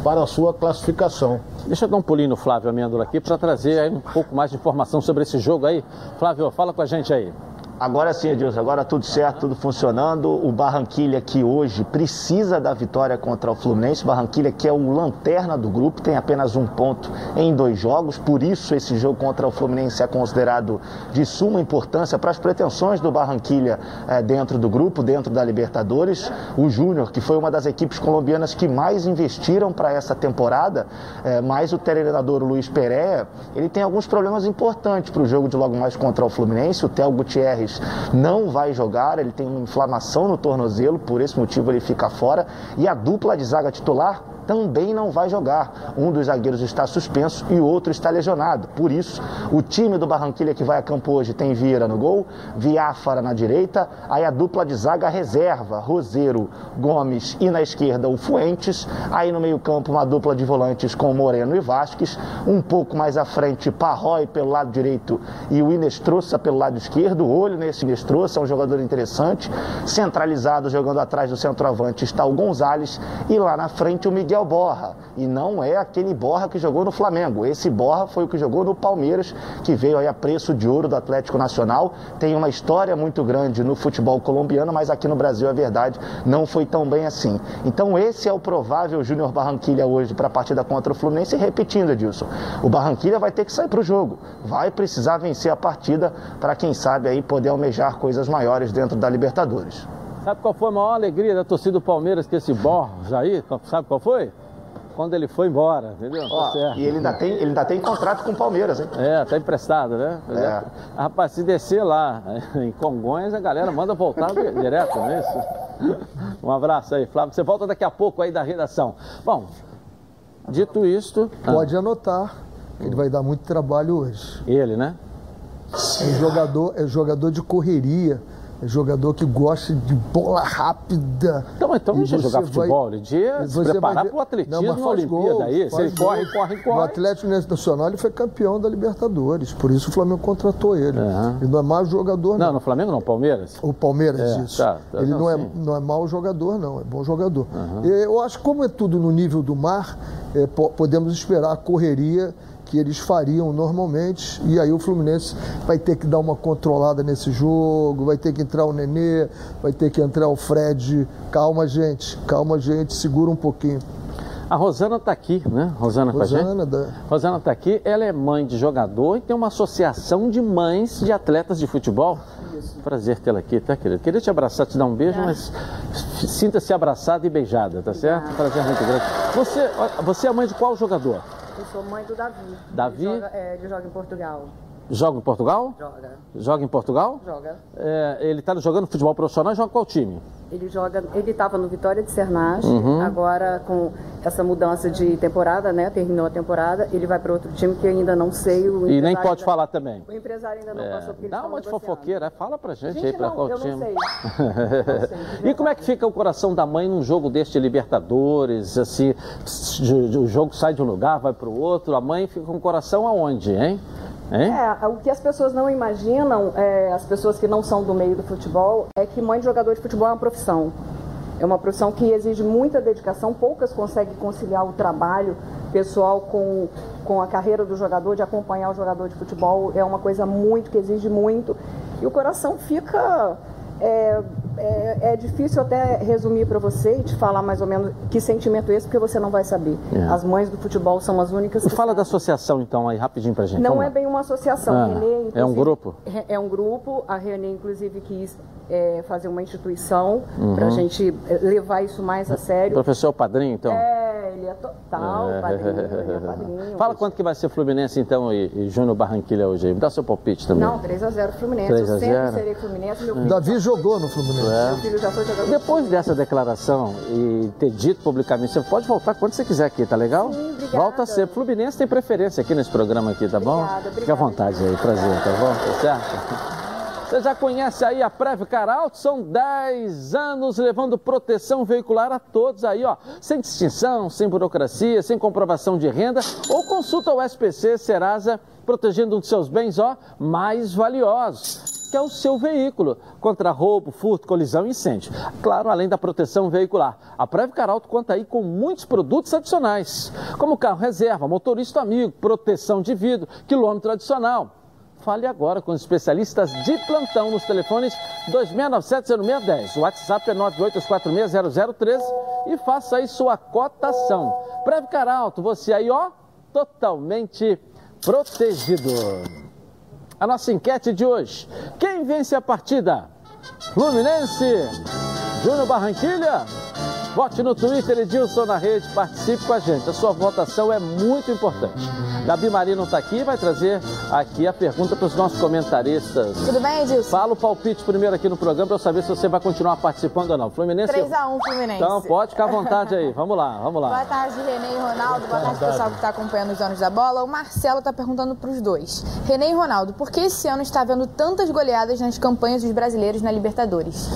para a sua classificação. Deixa eu dar um pulinho no Flávio Amêndola aqui para trazer um pouco mais de informação sobre esse jogo aí. Flávio, fala com a gente aí. Agora sim, Edilson, agora tudo certo, tudo funcionando. O Barranquilha que hoje precisa da vitória contra o Fluminense. O Barranquilha que é o lanterna do grupo, tem apenas um ponto em dois jogos. Por isso esse jogo contra o Fluminense é considerado de suma importância para as pretensões do Barranquilha é, dentro do grupo, dentro da Libertadores. O Júnior, que foi uma das equipes colombianas que mais investiram para essa temporada, é, mas o treinador Luiz Pereira, ele tem alguns problemas importantes para o jogo de logo mais contra o Fluminense. O Theo Gutierrez não vai jogar, ele tem uma inflamação no tornozelo, por esse motivo ele fica fora. E a dupla de zaga titular também não vai jogar. Um dos zagueiros está suspenso e o outro está lesionado. Por isso, o time do Barranquilha que vai a campo hoje tem Vieira no gol, Viáfara na direita, aí a dupla de zaga reserva, Roseiro, Gomes e na esquerda o Fuentes, aí no meio-campo uma dupla de volantes com Moreno e Vasques, um pouco mais à frente Parroy pelo lado direito e o Inestroça pelo lado esquerdo. Olho nesse Inestroça, é um jogador interessante, centralizado jogando atrás do centroavante está o Gonzalez e lá na frente o Miguel Miguel Borra. E não é aquele Borra que jogou no Flamengo. Esse Borra foi o que jogou no Palmeiras, que veio aí a preço de ouro do Atlético Nacional. Tem uma história muito grande no futebol colombiano, mas aqui no Brasil, é verdade, não foi tão bem assim. Então esse é o provável Júnior Barranquilha hoje para a partida contra o Fluminense. E repetindo, Edilson, o Barranquilha vai ter que sair para o jogo. Vai precisar vencer a partida para, quem sabe, aí poder almejar coisas maiores dentro da Libertadores. Sabe qual foi a maior alegria da torcida do Palmeiras que esse Borges aí, sabe qual foi? Quando ele foi embora, entendeu? Ó, tá e ele ainda, tem, ele ainda tem contrato com o Palmeiras, hein? É, tá emprestado, né? É. Rapaz, se descer lá em Congonhas, a galera manda voltar direto, não é isso? Um abraço aí, Flávio. Você volta daqui a pouco aí da redação. Bom, dito isto... Pode ah. anotar, ele vai dar muito trabalho hoje. Ele, né? É jogador, é jogador de correria é jogador que gosta de bola rápida. Então, então não precisa jogar futebol, ele dia se preparar para o atletismo não, na Olimpíada gol, aí. Se ele gol. corre, corre, corre. No Atlético Nacional ele foi campeão da Libertadores, por isso o Flamengo contratou ele. Uhum. Ele não é mau jogador, não. Não, no Flamengo não, Palmeiras? O Palmeiras, é, isso. Tá, tá, ele não, não é, não é mau jogador, não, é bom jogador. Uhum. Eu acho que como é tudo no nível do mar, é, podemos esperar a correria que eles fariam normalmente. E aí o Fluminense vai ter que dar uma controlada nesse jogo, vai ter que entrar o Nenê, vai ter que entrar o Fred. Calma, gente, calma, gente, segura um pouquinho. A Rosana está aqui, né? Rosana, Rosana com a gente. Da... Rosana está aqui, ela é mãe de jogador e tem uma associação de mães de atletas de futebol. Isso. Prazer tê-la aqui, tá, querida? Queria te abraçar, te dar um beijo, é. mas sinta-se abraçada e beijada, tá certo? Prazer muito grande. Você, você é mãe de qual jogador? Sou mãe do Davi. Davi? Ele joga, é, ele joga em Portugal. Joga em Portugal? Joga. Joga em Portugal? Joga. É, ele está jogando futebol profissional e joga qual time? Ele joga, ele estava no Vitória de Sernage, uhum. agora com essa mudança de temporada, né? Terminou a temporada, ele vai para outro time que ainda não sei. O e nem pode ainda, falar também. O empresário ainda não é, passou Dá uma de fofoqueira, fala pra gente, gente aí para qual eu time. Não sei. não sei e como é que fica o coração da mãe num jogo deste de Libertadores? Assim, o jogo sai de um lugar, vai para o outro, a mãe fica com o coração aonde, hein? É, o que as pessoas não imaginam, é, as pessoas que não são do meio do futebol, é que mãe de jogador de futebol é uma profissão. É uma profissão que exige muita dedicação, poucas conseguem conciliar o trabalho pessoal com, com a carreira do jogador, de acompanhar o jogador de futebol. É uma coisa muito que exige muito. E o coração fica é, é, é, difícil até resumir para você e te falar mais ou menos que sentimento é esse, porque você não vai saber. É. As mães do futebol são as únicas que. Fala da associação, então, aí, rapidinho para gente. Não Vamos é bem uma associação. Ah, Renê, é um grupo? É um grupo. A Renê, inclusive, quis é, fazer uma instituição uhum. para a gente levar isso mais a sério. professor padrinho, então? É, ele é total é. padrinho, ele é padrinho. Fala quanto que vai ser Fluminense, então, e, e Júnior Barranquilha hoje. Me dá seu palpite também. Não, 3x0 Fluminense. 3 a 0. Eu sempre serei Fluminense. Meu filho Davi jogou no Fluminense. É. Meu filho já foi jogador. Depois dessa declaração e ter dito publicamente, você pode voltar quando você quiser aqui, tá legal? Sim, obrigada. Volta a ser. Fluminense tem preferência aqui nesse programa aqui, tá bom? Obrigada, obrigada. Fique à vontade aí, prazer, tá bom? Tá certo? Você já conhece aí a Previcar Auto? São 10 anos levando proteção veicular a todos aí, ó. Sem distinção, sem burocracia, sem comprovação de renda ou consulta o SPC Serasa, protegendo um dos seus bens, ó, mais valiosos que é o seu veículo, contra roubo, furto, colisão e incêndio. Claro, além da proteção veicular. A Previcar Auto conta aí com muitos produtos adicionais, como carro reserva, motorista amigo, proteção de vidro, quilômetro adicional Fale agora com os especialistas de plantão nos telefones 2697-0610. O WhatsApp é 982460013 e faça aí sua cotação. Previcar Alto, você aí, ó, totalmente protegido. A nossa enquete de hoje: quem vence a partida? Fluminense? Júnior Barranquilha? Vote no Twitter Edilson na rede, participe com a gente. A sua votação é muito importante. Gabi Marino está aqui e vai trazer aqui a pergunta para os nossos comentaristas. Tudo bem, Edilson? Fala o palpite primeiro aqui no programa para eu saber se você vai continuar participando ou não. Fluminense. 3x1 Fluminense. Então pode ficar à vontade aí. Vamos lá, vamos lá. Boa tarde, Renê e Ronaldo. Boa tarde, pessoal que está acompanhando os donos da bola. O Marcelo está perguntando para os dois. Renê e Ronaldo, por que esse ano está havendo tantas goleadas nas campanhas dos brasileiros na Libertadores?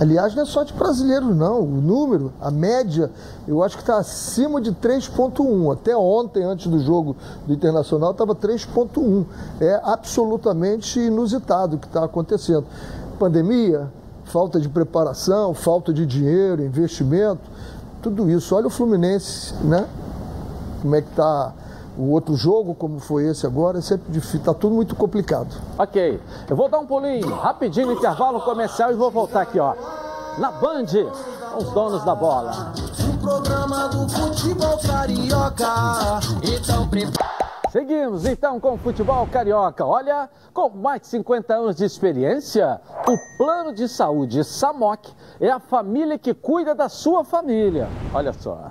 Aliás, não é só de brasileiros, não. O número, a média, eu acho que está acima de 3,1. Até ontem, antes do jogo do Internacional, estava 3,1. É absolutamente inusitado o que está acontecendo. Pandemia, falta de preparação, falta de dinheiro, investimento, tudo isso. Olha o Fluminense, né? Como é que está o outro jogo, como foi esse agora, é sempre difícil, está tudo muito complicado. Ok, eu vou dar um pulinho, rapidinho no intervalo comercial e vou voltar aqui, ó, na Band, os donos da bola. O programa do futebol carioca, então Seguimos então com o futebol carioca. Olha, com mais de 50 anos de experiência, o plano de saúde SAMOC é a família que cuida da sua família. Olha só.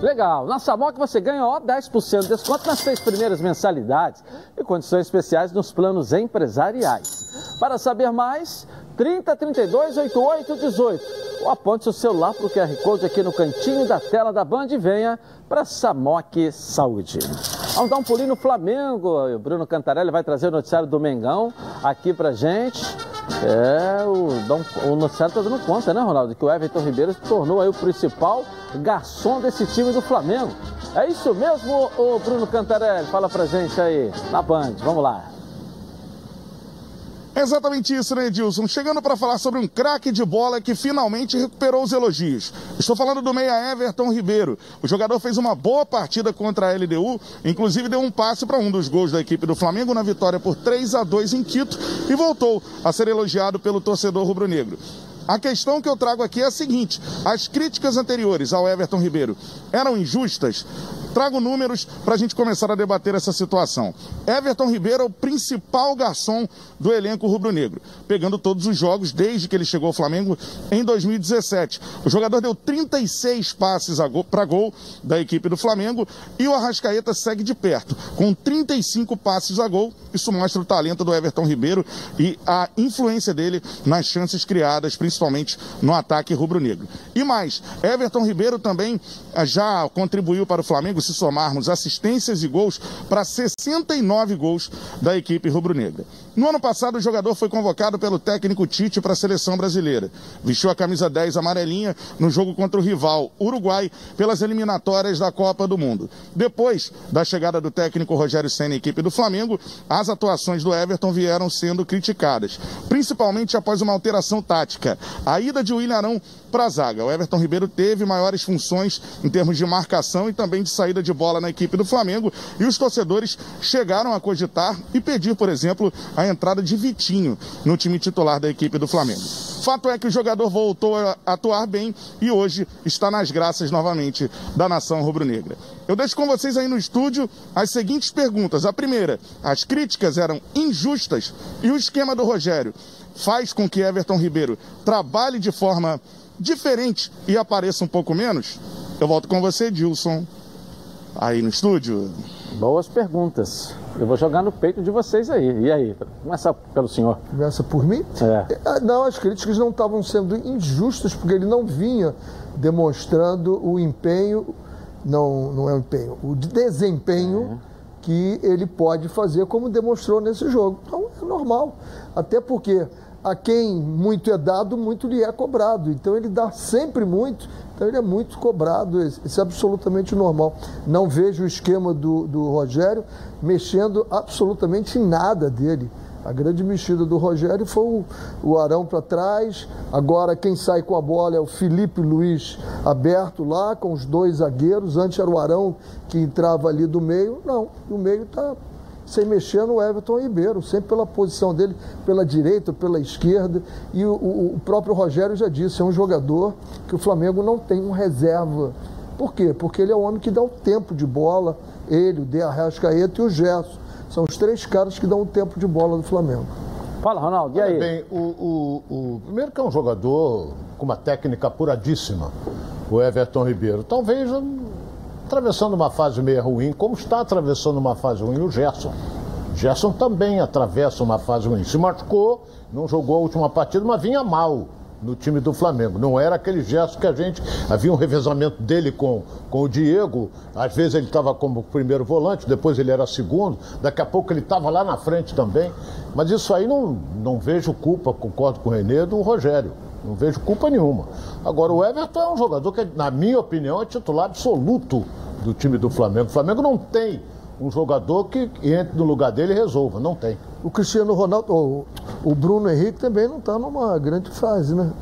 Legal. Na Samok você ganha ó, 10% de desconto nas três primeiras mensalidades e condições especiais nos planos empresariais. Para saber mais, 30 32 88 18 ou aponte seu celular para o QR Code aqui no cantinho da tela da Band e venha para Samok Saúde. Vamos dar um pulinho no Flamengo. O Bruno Cantarelli vai trazer o noticiário do Mengão aqui pra gente. É, o, o noticiário está dando conta, né, Ronaldo? Que o Everton Ribeiro se tornou aí o principal garçom desse time do Flamengo. É isso mesmo, o Bruno Cantarelli? Fala pra gente aí na Band. Vamos lá. É exatamente isso, né, Edilson? Chegando para falar sobre um craque de bola que finalmente recuperou os elogios. Estou falando do meia Everton Ribeiro. O jogador fez uma boa partida contra a LDU, inclusive deu um passe para um dos gols da equipe do Flamengo na vitória por 3 a 2 em Quito e voltou a ser elogiado pelo torcedor rubro-negro. A questão que eu trago aqui é a seguinte: as críticas anteriores ao Everton Ribeiro eram injustas? Trago números para a gente começar a debater essa situação. Everton Ribeiro é o principal garçom do elenco rubro-negro, pegando todos os jogos desde que ele chegou ao Flamengo em 2017. O jogador deu 36 passes para gol da equipe do Flamengo e o Arrascaeta segue de perto, com 35 passes a gol. Isso mostra o talento do Everton Ribeiro e a influência dele nas chances criadas, principalmente no ataque rubro-negro. E mais, Everton Ribeiro também ah, já contribuiu para o Flamengo se somarmos assistências e gols, para 69 gols da equipe rubro-negra. No ano passado, o jogador foi convocado pelo técnico Tite para a seleção brasileira. Vestiu a camisa 10 amarelinha no jogo contra o rival Uruguai pelas eliminatórias da Copa do Mundo. Depois da chegada do técnico Rogério Senna à equipe do Flamengo, as atuações do Everton vieram sendo criticadas, principalmente após uma alteração tática. A ida de William Arão para a zaga. O Everton Ribeiro teve maiores funções em termos de marcação e também de saída de bola na equipe do Flamengo e os torcedores chegaram a cogitar e pedir, por exemplo, a entrada de Vitinho no time titular da equipe do Flamengo. Fato é que o jogador voltou a atuar bem e hoje está nas graças novamente da nação rubro-negra. Eu deixo com vocês aí no estúdio as seguintes perguntas. A primeira, as críticas eram injustas e o esquema do Rogério faz com que Everton Ribeiro trabalhe de forma diferente e apareça um pouco menos? Eu volto com você, Dilson, aí no estúdio. Boas perguntas. Eu vou jogar no peito de vocês aí. E aí? Começa pelo senhor. Começa por mim? É. Ah, não, as críticas não estavam sendo injustas, porque ele não vinha demonstrando o empenho, não, não é o empenho, o desempenho é. que ele pode fazer, como demonstrou nesse jogo. Então é normal. Até porque a quem muito é dado, muito lhe é cobrado. Então ele dá sempre muito, então ele é muito cobrado. Isso é absolutamente normal. Não vejo o esquema do, do Rogério mexendo absolutamente em nada dele. A grande mexida do Rogério foi o, Arão para trás. Agora quem sai com a bola é o Felipe Luiz aberto lá, com os dois zagueiros. Antes era o Arão que entrava ali do meio. Não, o meio está sem mexer no Everton Ribeiro, sempre pela posição dele, pela direita, pela esquerda. E o, o, próprio Rogério já disse, é um jogador que o Flamengo não tem um reserva. Por quê? Porque ele é o homem que dá o tempo de bola, ele, o De Arrascaeta e o Gerson. São os três caras que dão o tempo de bola do Flamengo. Fala, Ronaldo, e aí? Olha bem, o, o, o, primeiro que é um jogador com uma técnica apuradíssima, o Everton Ribeiro. Talvez atravessando uma fase meio ruim, como está atravessando uma fase ruim o Gerson. Gerson também atravessa uma fase ruim. Se machucou, não jogou a última partida, mas vinha mal no time do Flamengo. Não era aquele Gerson que a gente. Havia um revezamento dele com, com o Diego. Às vezes ele estava como primeiro volante, depois ele era segundo, daqui a pouco ele estava lá na frente também. Mas isso aí não, não vejo culpa, concordo com o Renê, do Rogério. Não vejo culpa nenhuma. Agora, o Everton é um jogador que, na minha opinião, é titular absoluto do time do Flamengo. O Flamengo não tem um jogador que entre no lugar dele e resolva. Não tem. O Cristiano Ronaldo, o, o Bruno Henrique também não está numa grande fase, né?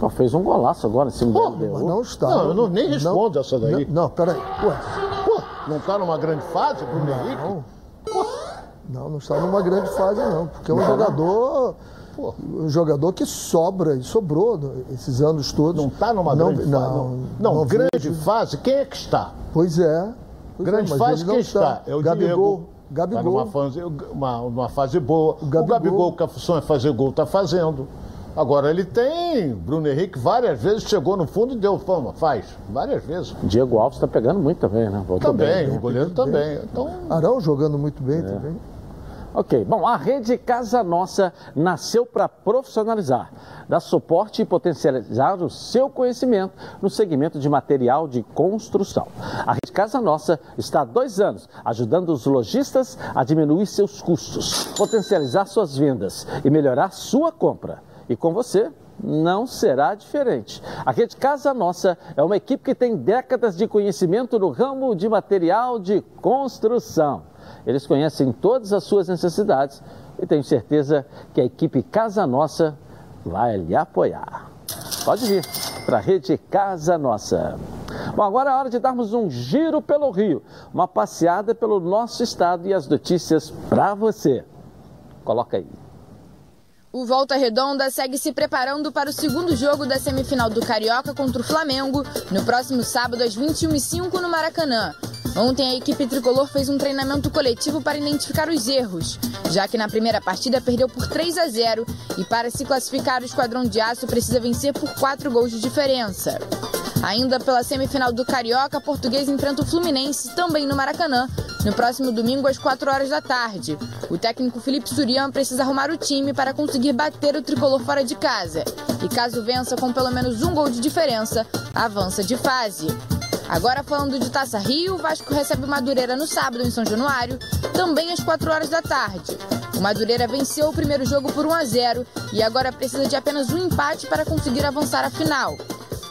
Pô, fez um golaço agora em cima Pô, do Mas não está. Não, eu não, nem respondo não, essa daí. Não, não peraí. Ué. Pô, não está numa grande fase, Bruno não. Henrique? Pô. Não, não está numa grande fase, não. Porque é um não, jogador. Pô. Um jogador que sobra e sobrou esses anos todos. Não está numa não, grande não, fase? Não, não, não grande fase, quem é que está? Pois é. Pois grande é, fase, quem está? É o Gabigol. Diego. Gabigol. Tá numa fase, uma, uma fase boa. O Gabigol, o Gabigol que a função é fazer gol, está fazendo. Agora ele tem, Bruno Henrique várias vezes chegou no fundo e deu fama, faz, várias vezes. Diego Alves está pegando muito também, né? Voltou também, bem, o goleiro também. Então... Arão jogando muito bem é. também. Ok, bom, a rede Casa Nossa nasceu para profissionalizar, dar suporte e potencializar o seu conhecimento no segmento de material de construção. A rede Casa Nossa está há dois anos ajudando os lojistas a diminuir seus custos, potencializar suas vendas e melhorar sua compra. E com você, não será diferente. A Rede Casa Nossa é uma equipe que tem décadas de conhecimento no ramo de material de construção. Eles conhecem todas as suas necessidades e tenho certeza que a equipe Casa Nossa vai lhe apoiar. Pode vir para a rede Casa Nossa. Bom, agora é hora de darmos um giro pelo Rio, uma passeada pelo nosso estado e as notícias para você. Coloca aí. O Volta Redonda segue se preparando para o segundo jogo da semifinal do Carioca contra o Flamengo no próximo sábado às 21h05 no Maracanã. Ontem a equipe tricolor fez um treinamento coletivo para identificar os erros, já que na primeira partida perdeu por 3 a 0 e para se classificar o esquadrão de aço precisa vencer por 4 gols de diferença. Ainda pela semifinal do Carioca, a Portuguesa enfrenta o Fluminense também no Maracanã, no próximo domingo às 4 horas da tarde. O técnico Felipe Surian precisa arrumar o time para conseguir bater o tricolor fora de casa. E caso vença com pelo menos um gol de diferença, avança de fase. Agora falando de Taça Rio, o Vasco recebe o Madureira no sábado em São Januário, também às 4 horas da tarde. O Madureira venceu o primeiro jogo por 1 a 0 e agora precisa de apenas um empate para conseguir avançar à final.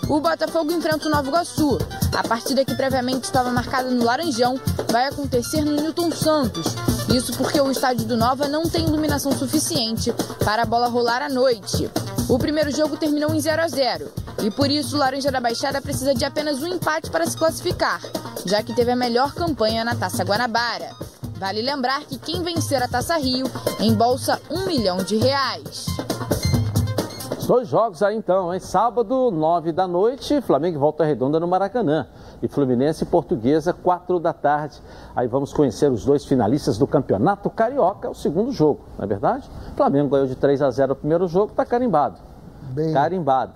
O Botafogo enfrenta o Nova Iguaçu. A partida que previamente estava marcada no Laranjão vai acontecer no Newton Santos. Isso porque o estádio do Nova não tem iluminação suficiente para a bola rolar à noite. O primeiro jogo terminou em 0 a 0 e por isso o Laranja da Baixada precisa de apenas um empate para se classificar, já que teve a melhor campanha na Taça Guanabara. Vale lembrar que quem vencer a Taça Rio embolsa um milhão de reais. Dois jogos aí então, hein? Sábado, nove da noite, Flamengo volta redonda no Maracanã. E Fluminense e Portuguesa, quatro da tarde. Aí vamos conhecer os dois finalistas do Campeonato Carioca, o segundo jogo, não é verdade? Flamengo ganhou de 3 a 0 o primeiro jogo, está carimbado. Bem... Carimbado.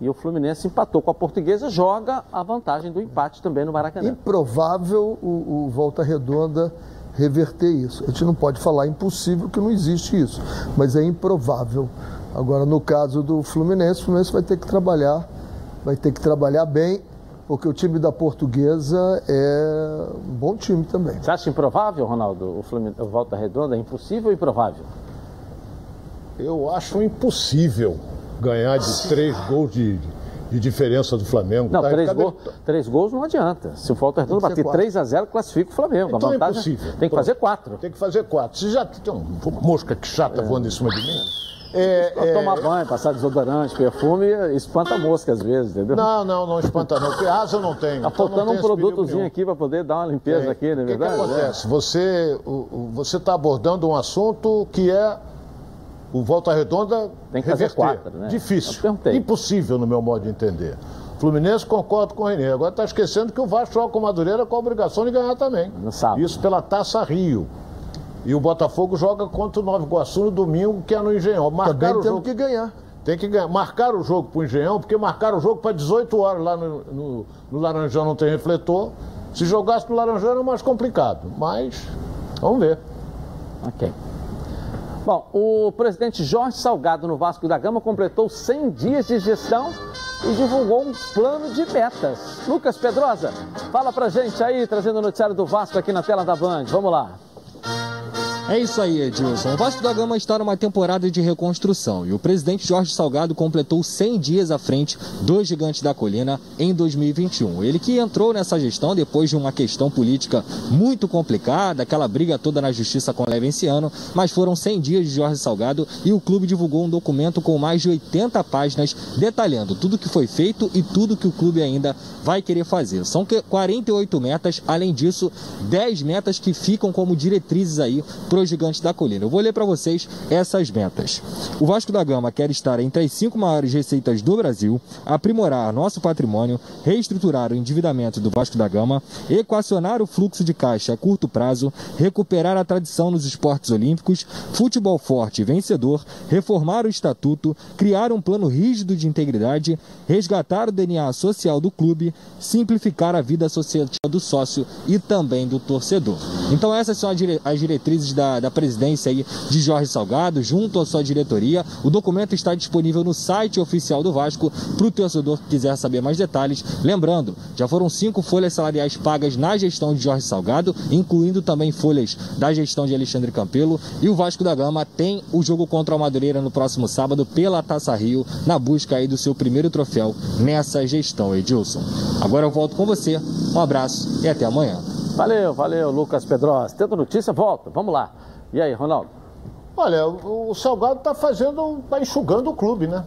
E o Fluminense empatou com a Portuguesa, joga a vantagem do empate também no Maracanã. Improvável o, o Volta Redonda reverter isso. A gente não pode falar impossível que não existe isso, mas é improvável. Agora, no caso do Fluminense, o Fluminense vai ter que trabalhar, vai ter que trabalhar bem, porque o time da Portuguesa é um bom time também. Você acha improvável, Ronaldo, o, Fluminense, Volta Redonda? É impossível ou improvável? Eu acho impossível ganhar de três gols de, de diferença do Flamengo. Não, tá? três, gol, três gols não adianta. Se o Redonda bater 3 a 0 classifica o Flamengo. Então a vantagem é impossível. Tem que fazer quatro. Tem que fazer quatro. Se já tem uma mosca que chata é. voando em cima de mim. É, é... Tomar banho, passar desodorante, perfume, espanta mosca às vezes, entendeu? Não, não, não espanta não, porque asa eu não tenho. Tá então faltando um produtozinho aqui para poder dar uma limpeza aqui, não é verdade? O que, que acontece? É. Você você está abordando um assunto que é o Volta Redonda Tem que reverter. fazer quatro, né? Difícil, impossível no meu modo de entender. Fluminense concordo com o Renê. Agora está esquecendo que o Vasco joga com o Madureira com a obrigação de ganhar também. No sábado. Isso pela Taça Rio. E o Botafogo joga contra o Nova Iguaçu no domingo, que é no Engenhão. Marcar o jogo... que ganhar. Tem que ganhar. Marcar o jogo para o Engenhão, porque marcar o jogo para 18 horas lá no, no, no, Laranjão não tem refletor. Se jogasse no Laranjão era mais complicado. Mas, vamos ver. Ok. Bom, o presidente Jorge Salgado no Vasco da Gama completou 100 dias de gestão e divulgou um plano de metas. Lucas Pedrosa, fala pra gente aí, trazendo o noticiário do Vasco aqui na tela da Band. Vamos lá. É isso aí, Edilson. O Vasco da Gama está numa temporada de reconstrução e o presidente Jorge Salgado completou 100 dias à frente dos Gigantes da Colina em 2021. Ele que entrou nessa gestão depois de uma questão política muito complicada, aquela briga toda na justiça com Levenciano, mas foram 100 dias de Jorge Salgado e o clube divulgou um documento com mais de 80 páginas detalhando tudo que foi feito e tudo que o clube ainda vai querer fazer. São 48 metas, além disso, 10 metas que ficam como diretrizes aí para o Gigante da Colina. Eu vou ler para vocês essas metas. O Vasco da Gama quer estar entre as cinco maiores receitas do Brasil, aprimorar nosso patrimônio, reestruturar o endividamento do Vasco da Gama, equacionar o fluxo de caixa a curto prazo, recuperar a tradição nos esportes olímpicos, futebol forte e vencedor, reformar o estatuto, criar um plano rígido de integridade, resgatar o DNA social do clube, simplificar a vida associativa do sócio e também do torcedor. Então essas são as diretrizes da, da presidência aí de Jorge Salgado, junto à sua diretoria. O documento está disponível no site oficial do Vasco para o torcedor que quiser saber mais detalhes. Lembrando, já foram cinco folhas salariais pagas na gestão de Jorge Salgado, incluindo também folhas da gestão de Alexandre Campelo. E o Vasco da Gama tem o jogo contra o Madureira no próximo sábado pela Taça Rio, na busca aí do seu primeiro troféu nessa gestão, Edilson. Agora eu volto com você. Um abraço e até amanhã. Valeu, valeu, Lucas Pedrosa. Tendo notícia, volta. Vamos lá. E aí, Ronaldo? Olha, o Salgado está fazendo, está enxugando o clube, né?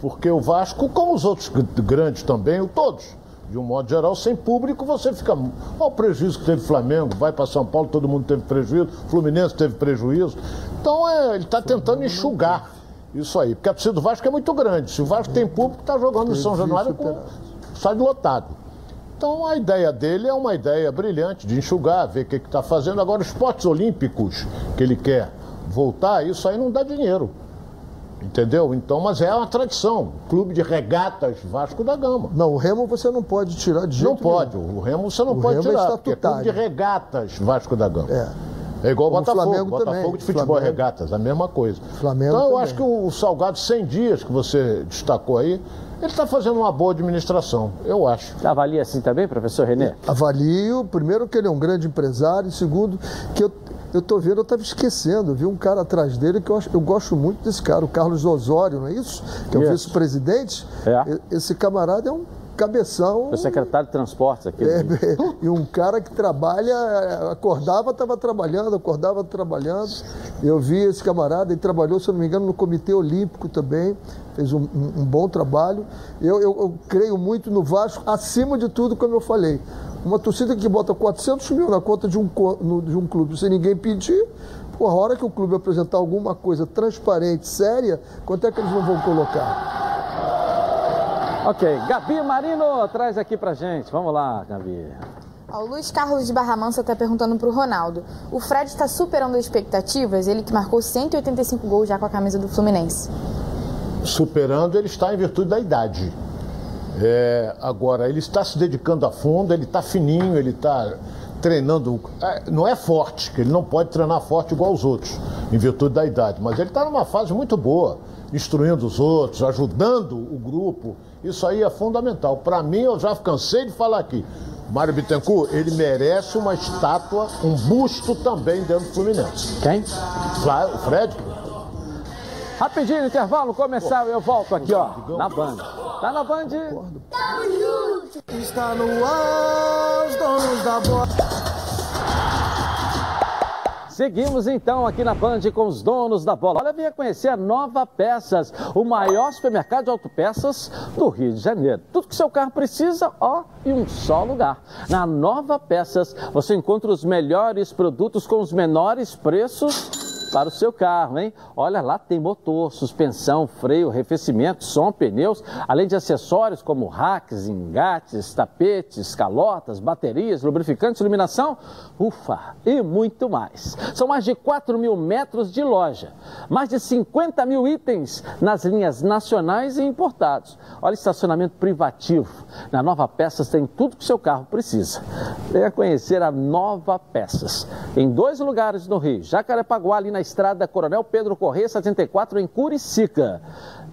Porque o Vasco, como os outros grandes também, todos, de um modo geral, sem público, você fica. Olha o prejuízo que teve o Flamengo, vai para São Paulo, todo mundo teve prejuízo, Fluminense teve prejuízo. Então é, ele está tentando enxugar isso aí. Porque a torcida do Vasco é muito grande. Se o Vasco tem público, está jogando no São Januário com estádio lotado. Então a ideia dele é uma ideia brilhante de enxugar, ver o que está fazendo. Agora, os esportes olímpicos que ele quer voltar, isso aí não dá dinheiro. Entendeu? Então, mas é uma tradição. Clube de regatas Vasco da Gama. Não, o Remo você não pode tirar de jeito Não pode. Nenhum. O Remo você não o pode Remo tirar. É, é clube de regatas Vasco da Gama. É. É igual o Botafogo. Flamengo Botafogo também. de futebol Flamengo. regatas, a mesma coisa. Flamengo então eu também. acho que o Salgado 100 dias que você destacou aí, ele está fazendo uma boa administração, eu acho. Avalia assim também, professor Renê? Avalio, primeiro, que ele é um grande empresário, e segundo, que eu. Eu tô vendo, eu estava esquecendo, eu vi um cara atrás dele que eu, eu gosto muito desse cara, o Carlos Osório, não é isso? Que é o vice-presidente. É. Esse camarada é um cabeção. O secretário de Transportes aqui. É, do Rio. e um cara que trabalha, acordava, estava trabalhando, acordava trabalhando. Eu vi esse camarada, ele trabalhou, se eu não me engano, no Comitê Olímpico também, fez um, um- bom trabalho. Eu, eu- eu creio muito no Vasco, acima de tudo, como eu falei. Uma torcida que bota 400 mil na conta de um, de um clube sem ninguém pedir, pô, a hora que o clube apresentar alguma coisa transparente, séria, quanto é que eles não vão colocar? Ok, Gabi Marino, traz aqui pra gente. Vamos lá, Gabi. Ó, o Luiz Carlos de Barra Mansa está perguntando para o Ronaldo. O Fred está superando as expectativas? Ele que marcou 185 gols já com a camisa do Fluminense. superando, ele está em virtude da idade. É, agora, ele está se dedicando a fundo, ele está fininho, ele está treinando. é, não é forte, que ele não pode treinar forte igual os outros, em virtude da idade, mas ele está numa fase muito boa, instruindo os outros, ajudando o grupo. Isso aí é fundamental. Para mim, eu já cansei de falar aqui. Mário Bittencourt, ele merece uma estátua, um busto também dentro do Fluminense. Quem? O Fred? Rapidinho, intervalo começar, eu volto aqui, ó, na Band. Tá na Band? Está no ar, os donos da bola. Seguimos então aqui na Band com os donos da bola. Olha, venha conhecer a Nova Peças, o maior supermercado de autopeças do Rio de Janeiro. Tudo que seu carro precisa, ó, em um só lugar. Na Nova Peças, você encontra os melhores produtos com os menores preços para o seu carro, hein? Olha lá, tem motor, suspensão, freio, arrefecimento, som, pneus, além de acessórios como racks, engates, tapetes, calotas, baterias, lubrificantes, iluminação, ufa, e muito mais. São mais de 4 mil metros de loja, mais de 50 mil itens nas linhas nacionais e importados. Olha, estacionamento privativo. Na Nova Peças tem tudo que o seu carro precisa. Venha conhecer a Nova Peças. Em dois lugares no Rio, Jacarepaguá, ali na estrada Coronel Pedro Corrêa, 74, em Curicica.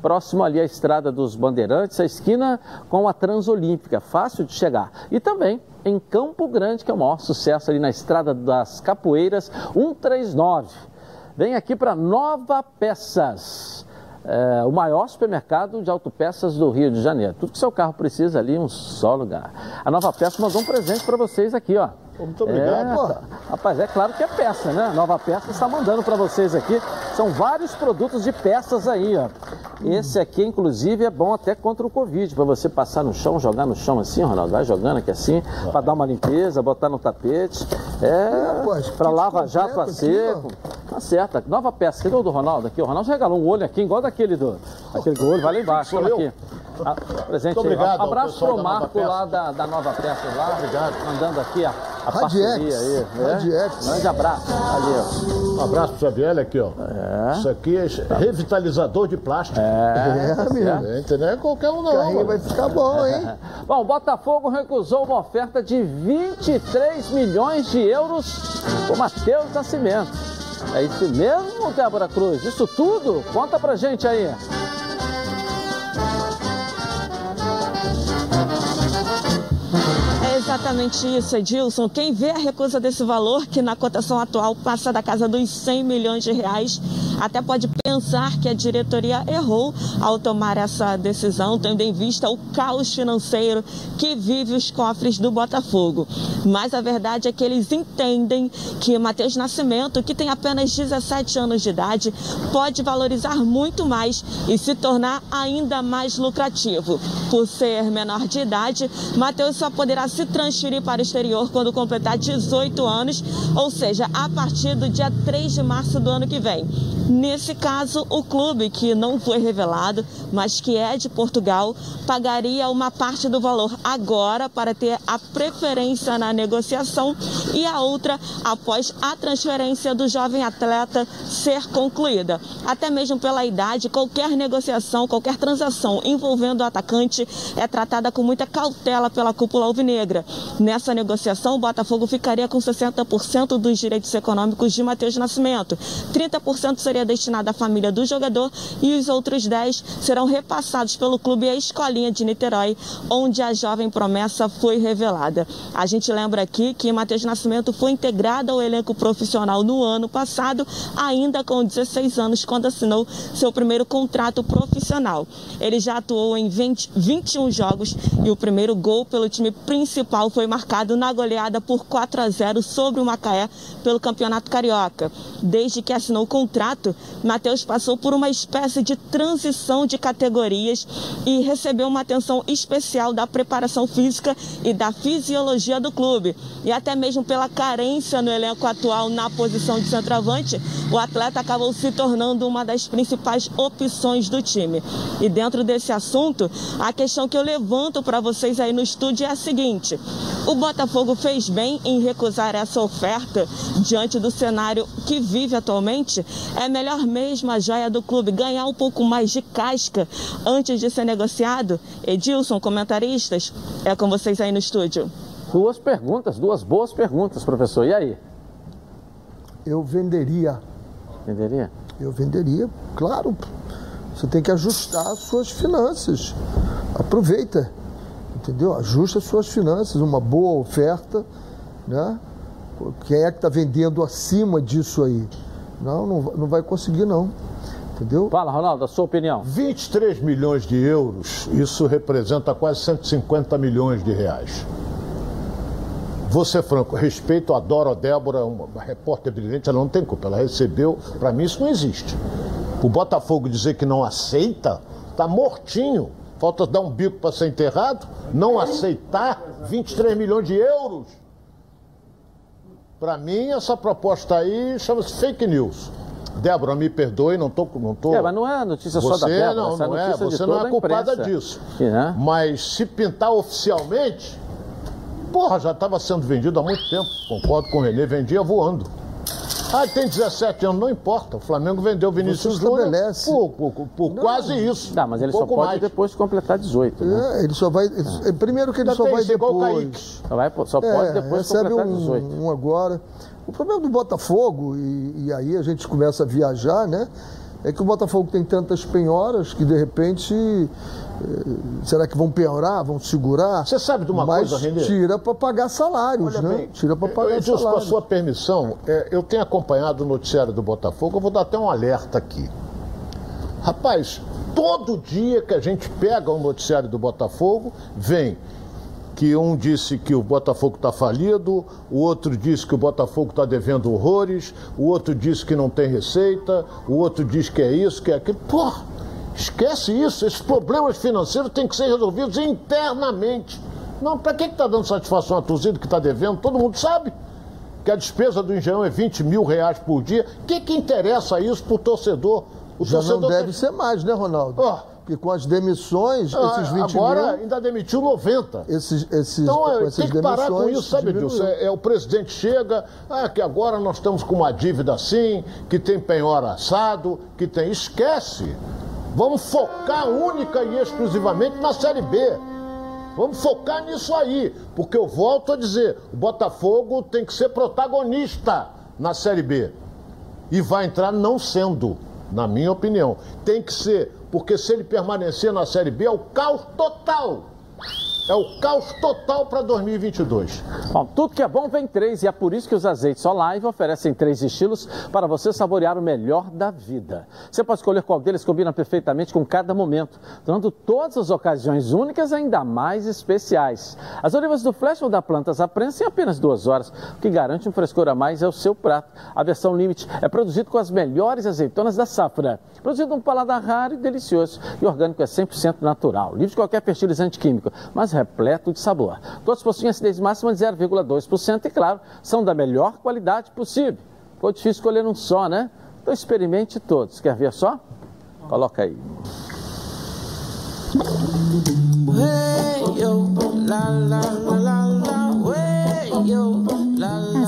Próximo ali à estrada dos Bandeirantes, a esquina com a Transolímpica, fácil de chegar. E também em Campo Grande, que é o maior sucesso ali na estrada das Capoeiras, 139. Vem aqui para Nova Peças. É, o maior supermercado de autopeças do Rio de Janeiro. Tudo que seu carro precisa ali em um só lugar. A Nova Peça mandou um presente para vocês aqui, ó. Muito obrigado. É, Pô. tá. Rapaz, é claro que é peça, né? A Nova Peça está mandando para vocês aqui. São vários produtos de peças aí, ó. Esse aqui, inclusive, é bom até contra o Covid, para você passar no chão, jogar no chão assim, Ronaldo. Vai jogando aqui assim, para dar uma limpeza, botar no tapete. É, para lava-jato a seco. Tá certo. Nova peça. Cadê o do Ronaldo aqui? O Ronaldo regalou um olho aqui, igual daquele do. Aquele olho, vai lá embaixo. Olha aqui. Ah, presente Muito obrigado aí. Um abraço pro Marco lá da, da Nova Peça lá. Obrigado. Mandando aqui a, a Radiex. parceria aí. né? Radiex. Grande abraço. Ali, ó. Um abraço pro Xavier, aqui, ó. Isso aqui é revitalizador de plástico. É, é mesmo. Entendeu? Não é qualquer um, não. Carrinho vai ficar bom, hein? Bom, Botafogo recusou uma oferta de 23 milhões de euros por Matheus Nascimento. É isso mesmo, Débora Cruz? Isso tudo? Conta pra gente aí. É exatamente isso, Edilson. Quem vê a recusa desse valor, que na cotação atual passa da casa dos 100 milhões de reais, até pode pensar que a diretoria errou ao tomar essa decisão, tendo em vista o caos financeiro que vive os cofres do Botafogo. Mas a verdade é que eles entendem que Matheus Nascimento, que tem apenas 17 anos de idade, pode valorizar muito mais e se tornar ainda mais lucrativo. Por ser menor de idade, Matheus só poderá se transferir para o exterior quando completar 18 anos, ou seja, a partir do dia 3 de março do ano que vem. Nesse caso, o clube, que não foi revelado, mas que é de Portugal, pagaria uma parte do valor agora para ter a preferência na negociação e a outra após a transferência do jovem atleta ser concluída. Até mesmo pela idade, qualquer negociação, qualquer transação envolvendo o atacante é tratada com muita cautela pela cúpula alvinegra. Nessa negociação, o Botafogo ficaria com 60% dos direitos econômicos de Matheus Nascimento. 30% seria destinado à família do jogador e os outros 10 serão repassados pelo clube à Escolinha de Niterói, onde a jovem promessa foi revelada. A gente lembra aqui que Matheus Nascimento foi integrado ao elenco profissional no ano passado, ainda com 16 anos, quando assinou seu primeiro contrato profissional. Ele já atuou em 20, 21 jogos e o primeiro gol pelo time principal foi marcado na goleada por 4 a 0 sobre o Macaé pelo Campeonato Carioca. Desde que assinou o contrato, Matheus passou por uma espécie de transição de categorias e recebeu uma atenção especial da preparação física e da fisiologia do clube. E até mesmo pela carência no elenco atual na posição de centroavante, o atleta acabou se tornando uma das principais opções do time. E dentro desse assunto, a questão que eu levanto para vocês aí no estúdio é a seguinte: o Botafogo fez bem em recusar essa oferta diante do cenário que vive atualmente? É melhor mesmo a joia do clube ganhar um pouco mais de casca antes de ser negociado? Edilson, comentaristas, é com vocês aí no estúdio. Duas perguntas, duas boas perguntas, professor. E aí? Eu venderia. Venderia? Eu venderia, claro. Você tem que ajustar as suas finanças. Aproveita, entendeu? Ajusta as suas finanças, uma boa oferta, né? Quem é que está vendendo acima disso aí? Não, não, não vai conseguir não. Entendeu? Fala, Ronaldo, a sua opinião. 23 milhões de euros, isso representa quase 150 milhões de reais. Vou ser franco, respeito, adoro a Débora, uma repórter brilhante, ela não tem culpa, ela recebeu, para mim isso não existe. O Botafogo dizer que não aceita, tá mortinho. Falta dar um bico para ser enterrado, não aceitar 23 milhões de euros. Para mim, essa proposta aí chama-se fake news. Débora, me perdoe, não tô, não tô. É, mas não é notícia você só da Débora, não, essa é não é, você não é culpada disso. Né? Mas se pintar oficialmente, porra, já estava sendo vendido há muito tempo. Concordo com o Renê, vendia voando. Ah, tem 17 anos, não importa. O Flamengo vendeu o Vinícius Júnior estabelece. por, por- por quase isso. Tá, mas ele um só pode mais. depois completar 18, né? É, ele só vai. ele- Primeiro que ele Ainda só tem vai depois. Só, vai, só É, pode depois recebe completar um, 18. um agora. O problema do Botafogo, e, e aí a gente começa a viajar, né? É que o Botafogo tem tantas penhoras que de repente. Eh, Será que vão penhorar? Vão segurar? Você sabe de uma Mas coisa, Renê? tira para pagar salários, Olha né? bem, tira para eu- pagar Edilson, com a salários. sua permissão, é, eu tenho acompanhado o noticiário do Botafogo, eu vou dar até um alerta aqui. Rapaz, todo dia que a gente pega o noticiário do Botafogo, vem que um disse que o Botafogo está falido, o outro disse que o Botafogo está devendo horrores, o outro disse que não tem receita, o outro diz que é isso, que é aquilo. Porra, Esquece isso. Esses problemas financeiros têm que ser resolvidos internamente. Não, para que está dando satisfação a torcida que está devendo? Todo mundo sabe que a despesa do Engenhão é 20 mil reais por dia. O que, que interessa isso para o torcedor? O Já torcedor não deve tem- ser mais, né, Ronaldo? Ó. Porque com as demissões, Ah, esses 20 agora mil... ainda demitiu 90. Esses, esses, Então é, tem que parar com isso, sabe. Dilson? É, é, o presidente chega, ah, que agora nós estamos com uma dívida assim, que tem penhor assado, que tem. Esquece! Vamos focar única e exclusivamente na Série B. Vamos focar nisso aí, porque eu volto a dizer, o Botafogo tem que ser protagonista na Série B. E vai entrar não sendo, na minha opinião. Tem que ser, porque se ele permanecer na Série B é o caos total. É o caos total para 2022. Bom, tudo que é bom vem três e é por isso que os azeites Olive oferecem três estilos para você saborear o melhor da vida. Você pode escolher qual deles combina perfeitamente com cada momento, tornando todas as ocasiões únicas ainda mais especiais. As olivas do Flash vão dar plantas à prensa em apenas duas horas, o que garante um frescor a mais é o seu prato. A versão Limite é produzido com as melhores azeitonas da safra. Produzido num paladar raro e delicioso. E orgânico é 100% natural, livre de qualquer fertilizante químico, mas repleto de sabor. Todos possuem acidez máxima de 0,2% e, claro, são da melhor qualidade possível. Ficou difícil escolher um só, né? Então experimente todos. Quer ver só? Coloca aí.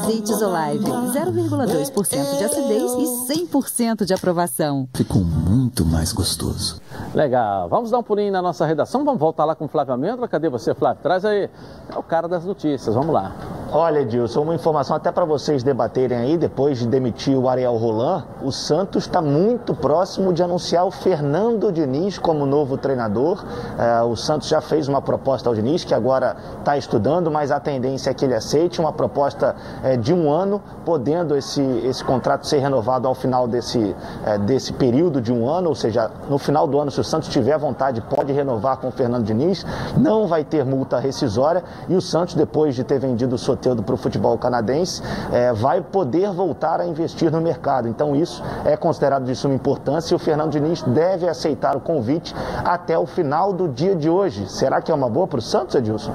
Azeites Olive, 0,2% de acidez e 100% de aprovação. Ficou muito mais gostoso. Legal. Vamos dar um pulinho na nossa redação. Vamos voltar lá com o Flávio Amêndola. Cadê você, Flávio? Traz aí. É o cara das notícias. Vamos lá. Olha, Edilson, uma informação até para vocês debaterem aí, depois de demitir o Ariel Roland, o Santos está muito próximo de anunciar o Fernando Diniz como novo treinador. É, o Santos já fez uma proposta ao Diniz, que agora está estudando, mas a tendência é que ele aceite uma proposta é, de um ano, podendo esse, esse contrato ser renovado ao final desse, é, desse período de um ano, ou seja, no final do ano, se o Santos tiver vontade, pode renovar com o Fernando Diniz, não vai ter multa rescisória e o Santos, depois de ter vendido o Soteldo para o futebol canadense, é, vai poder voltar a investir no mercado. Então isso é considerado de suma importância e o Fernando Diniz deve aceitar o convite até o final do dia de hoje. Será que é uma boa para o Santos, Edilson?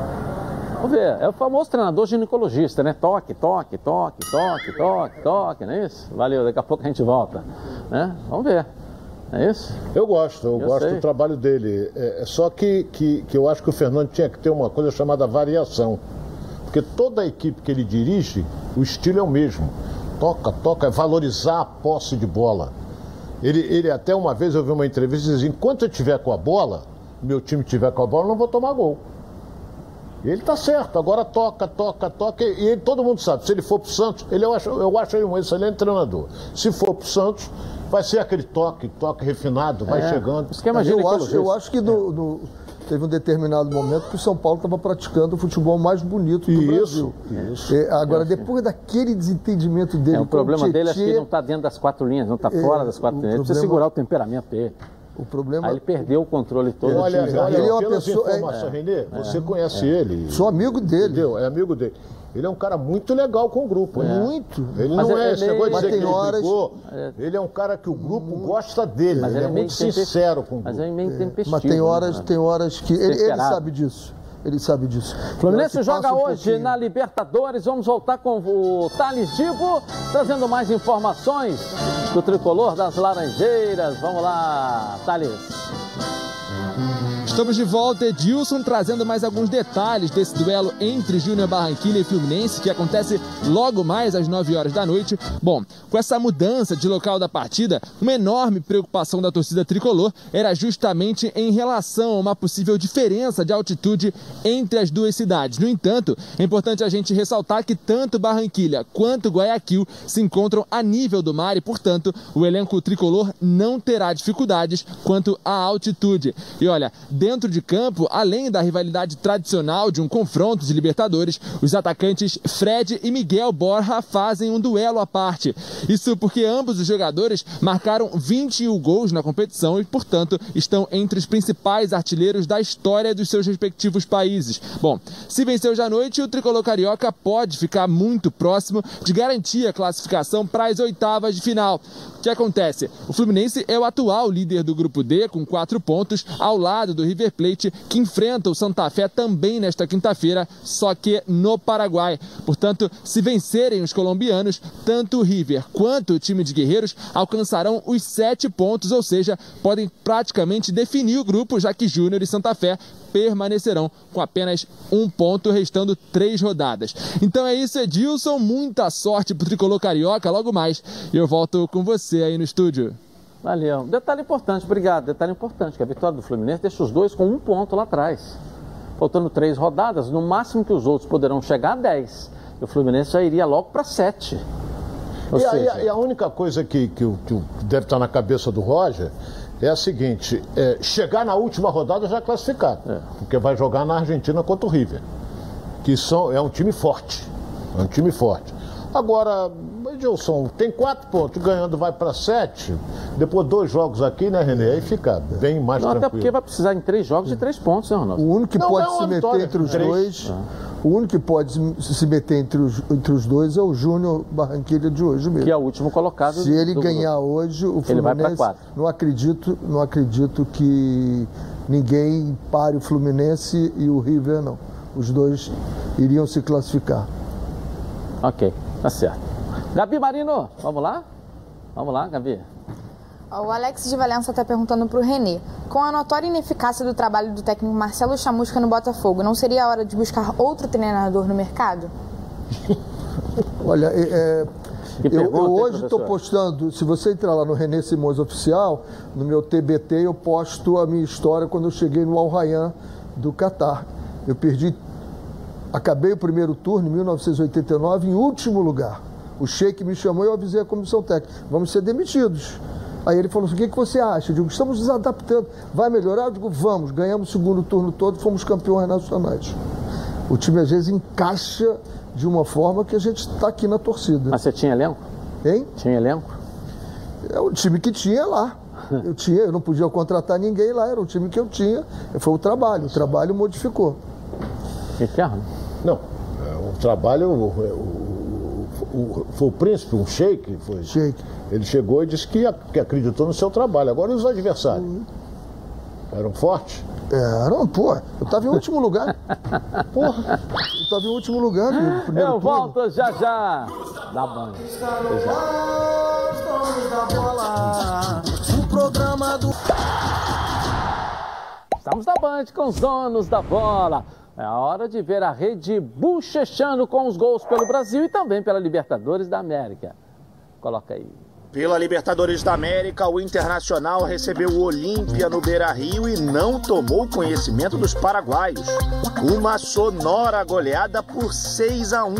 Vamos ver. É o famoso treinador ginecologista, né? Toque, toque, toque, toque, toque, toque, não é isso? Valeu, daqui a pouco a gente volta. Né? Vamos ver. É isso? Eu gosto, eu, Eu gosto sei. do trabalho dele. É, é só que, que, que eu acho que o Fernando tinha que ter uma coisa chamada variação. Porque toda a equipe que ele dirige, o estilo é o mesmo. Toca, toca, é valorizar a posse de bola. Ele, ele até uma vez eu vi uma entrevista e dizia, enquanto eu tiver com a bola, meu time tiver com a bola, eu não vou tomar gol. E ele tá certo, agora toca, toca, toca. E ele- todo mundo sabe, se ele for pro Santos, ele, eu, acho, eu acho ele um excelente treinador. Se for pro Santos, vai ser aquele toque, toque refinado, vai É. chegando. eu acho, eu acho que no- no- teve um determinado momento que o São Paulo estava praticando o futebol mais bonito do Brasil. É, agora, depois daquele desentendimento dele É, o com problema dele é que Tietê, não está dentro das quatro linhas, não está É, fora das quatro o linhas. Ele precisa problema- segurar o temperamento dele. O problema... Aí ele perdeu o controle todo. do Olha, olha Ele é uma pessoa- é- é. Renê, você É. conhece É. ele. Sou amigo dele. Entendeu? É amigo dele. Ele é um cara muito legal com o grupo. né? Muito. Ele Mas não é- é esse negócio de dizer que tem ele horas- brigou. Ele é um cara que o grupo gosta dele. Mas ele, ele é é muito tempest- sincero com o grupo. Mas é meio tempestivo. Mas tem horas, né? tem horas que. Ele, ele sabe disso. Ele sabe disso. Fluminense joga um hoje pouquinho. na Libertadores. Vamos voltar com o Thales Dibo, trazendo mais informações do tricolor das Laranjeiras. Vamos lá, Thales. Estamos de volta, Edilson, trazendo mais alguns detalhes desse duelo entre Júnior Barranquilla e Fluminense, que acontece logo mais às 9 horas da noite. Bom, com essa mudança de local da partida, uma enorme preocupação da torcida tricolor era justamente em relação a uma possível diferença de altitude entre as duas cidades. No entanto, é importante a gente ressaltar que tanto Barranquilha quanto Guayaquil se encontram a nível do mar e, portanto, o elenco tricolor não terá dificuldades quanto à altitude. E olha, dentro de campo, além da rivalidade tradicional de um confronto de Libertadores, os atacantes Fred e Miguel Borja fazem um duelo à parte. Isso porque ambos os jogadores marcaram 21 gols na competição e, portanto, estão entre os principais artilheiros da história dos seus respectivos países. Bom, Se vencer hoje à noite, o tricolor carioca pode ficar muito próximo de garantir a classificação para as oitavas de final. O que acontece? O Fluminense é o atual líder do grupo D com quatro pontos, ao lado do River Plate, que enfrenta o Santa Fé também nesta quinta-feira, só que no Paraguai. Portanto, se vencerem os colombianos, tanto o River quanto o time de Guerreiros alcançarão os sete pontos, ou seja, podem praticamente definir o grupo, já que Júnior e Santa Fé permanecerão com apenas um ponto, restando três rodadas. Então é isso, Edilson. Muita sorte pro tricolor carioca. Logo mais eu volto com você aí no estúdio. Valeu. Detalhe importante, obrigado. Detalhe importante, que a vitória do Fluminense deixa os dois com um ponto lá atrás. Faltando três rodadas, no máximo que os outros poderão chegar a dez. E o Fluminense já iria logo para sete. E, seja... a, e, a, única coisa que, que, que deve estar na cabeça do Roger é a seguinte: é, chegar na última rodada já classificado, é. porque vai jogar na Argentina contra o River, que são, é um time forte. É um time forte. Agora, Edilson, tem quatro pontos, ganhando vai para sete. Depois dois jogos aqui, né, Renê? Aí fica bem mais não, tranquilo. Até porque vai precisar em três jogos de três pontos, né, Ronaldo? O único que não, pode não, se meter vitória. entre os três. dois. Ah. O único que pode se meter entre os, entre os dois é o Júnior Barranquilha de hoje mesmo. Que é o último colocado. Se ele ganhar grupo. hoje, o Fluminense. Ele vai para quatro. Não acredito, não acredito que ninguém pare o Fluminense e o River, não. Os dois iriam se classificar. Ok, tá certo. Gabi Marino, vamos lá? Vamos lá, Gabi. O Alex de Valença está perguntando para o Renê. Com a notória ineficácia do trabalho do técnico Marcelo Chamusca no Botafogo, não seria a hora de buscar outro treinador no mercado? Olha, é, é eu, eu, hoje estou postando, se você entrar lá no Renê Simões Oficial, no meu TBT, eu posto a minha história quando eu cheguei no Al Rayyan do Catar. Eu perdi, acabei o primeiro turno em 1989 em último lugar. O Sheik me chamou e eu avisei a comissão técnica, vamos ser demitidos. Aí ele falou assim: o que, que você acha? Eu digo: estamos nos adaptando. Vai melhorar? Eu digo: vamos. Ganhamos o segundo turno todo, fomos campeões nacionais. O time às vezes encaixa de uma forma que a gente está aqui na torcida. Mas você tinha elenco? Hein? Tinha elenco? É o time que tinha lá. Eu tinha, eu não podia contratar ninguém lá, era o time que eu tinha. Foi o trabalho, o trabalho modificou. Ricardo? Não, é, o trabalho, o, o, o, foi o príncipe, um sheik, foi. Sheik. Ele chegou e disse que, que acreditou no seu trabalho. Agora e os adversários? Uhum. Eram fortes? Eram, pô. Eu estava em último lugar. Porra. Eu estava em último lugar no primeiro Eu turno. volto já já. Da banda. O programa do... Estamos na Band com os donos da bola. É a hora de ver a rede bochechando com os gols pelo Brasil e também pela Libertadores da América. Coloca aí. Pela Libertadores da América, o Internacional recebeu o Olímpia no Beira-Rio e não tomou conhecimento dos paraguaios. Uma sonora goleada por 6 a 1.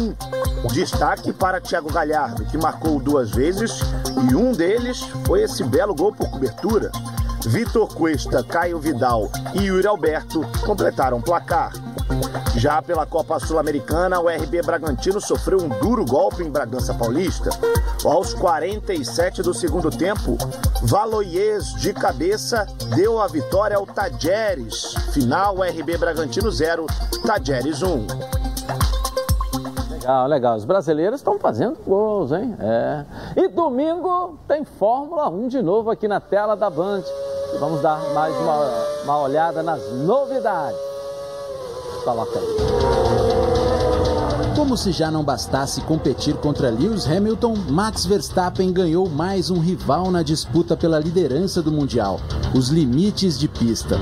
Destaque para Thiago Galhardo, que marcou duas vezes e um deles foi esse belo gol por cobertura. Vitor Cuesta, Caio Vidal e Yuri Alberto completaram o placar. Já pela Copa Sul-Americana, o RB Bragantino sofreu um duro golpe em Bragança Paulista. Aos 47 do segundo tempo, Valoies de cabeça deu a vitória ao Tajeres. Final RB Bragantino 0, Tajeres 1. Legal, legal. Os brasileiros estão fazendo gols, hein? É. E domingo tem Fórmula 1 de novo aqui na tela da Band. Vamos dar mais uma, uma olhada nas novidades. Como se já não bastasse competir contra Lewis Hamilton, Max Verstappen ganhou mais um rival na disputa pela liderança do Mundial: os limites de pista.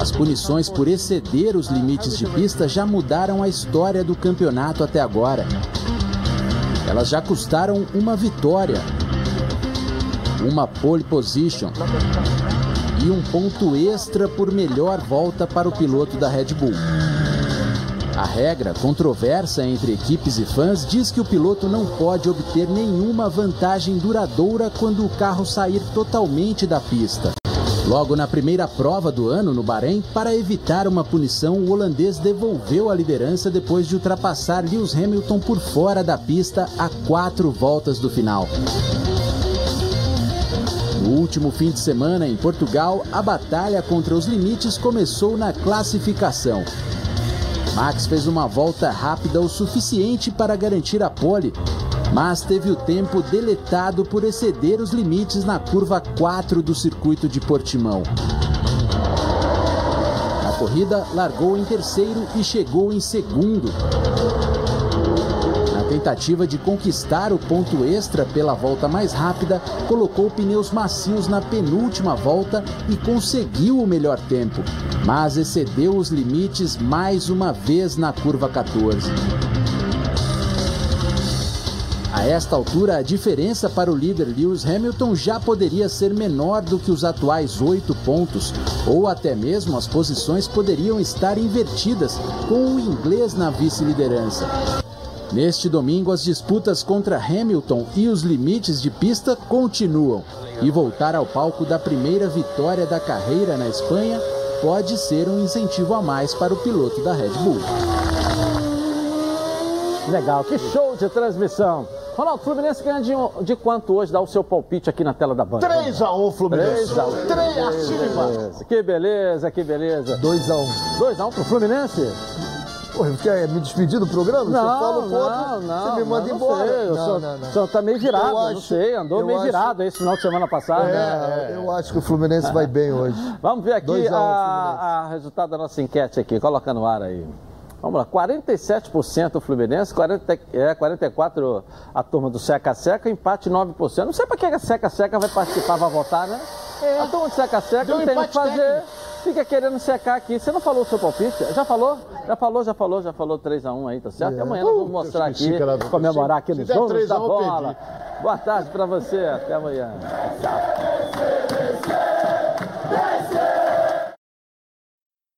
As punições por exceder os limites de pista já mudaram a história do campeonato até agora. Elas já custaram uma vitória, uma pole position um ponto extra por melhor volta para o piloto da Red Bull. A regra, controversa entre equipes e fãs, diz que o piloto não pode obter nenhuma vantagem duradoura quando o carro sair totalmente da pista. Logo na primeira prova do ano, no Bahrein, para evitar uma punição, o holandês devolveu a liderança depois de ultrapassar Lewis Hamilton por fora da pista a quatro voltas do final. No último fim de semana em Portugal, a batalha contra os limites começou na classificação. Max fez uma volta rápida o suficiente para garantir a pole, mas teve o tempo deletado por exceder os limites na curva 4 do circuito de Portimão. Na corrida, largou em terceiro e chegou em segundo. Tentativa de conquistar o ponto extra pela volta mais rápida, colocou pneus macios na penúltima volta e conseguiu o melhor tempo, mas excedeu os limites mais uma vez na curva 14. A esta altura, a diferença para o líder Lewis Hamilton já poderia ser menor do que os atuais oito pontos, ou até mesmo as posições poderiam estar invertidas, com o inglês na vice-liderança. Neste domingo, as disputas contra Hamilton e os limites de pista continuam, e voltar ao palco da primeira vitória da carreira na Espanha pode ser um incentivo a mais para o piloto da Red Bull. Legal, que show de transmissão. Ronaldo, Fluminense ganha de, de quanto hoje? Dá o seu palpite aqui na tela da Band. 3x1 Fluminense. 3x1. 3 acima. Que beleza, que beleza. 2x1. 2x1 pro Fluminense? Quer me despedir do programa? Não, não, não, você me manda não embora. Sei, eu não, sou, não, não. sou- tá meio virado, Eu não acho- sei, andou meio acho- virado esse final de semana passado. É, eu acho que o Fluminense vai bem hoje. Vamos ver aqui 2 a 1 a, a resultado da nossa enquete aqui, coloca no ar aí. Vamos lá, 47% o Fluminense, 40, é, 44% a turma do Seca Seca, empate 9%. Não sei para que a Seca Seca vai participar, vai votar, né? É. A turma do Seca Seca não tem o que fazer. Técnico fica querendo secar aqui. Você não falou o seu palpite? Já falou? Já falou, já falou, já falou 3x1 aí, tá certo? Yeah. Amanhã nós vamos mostrar aqui, comemorar aqui nos jogos da bola. Boa tarde pra você, até amanhã.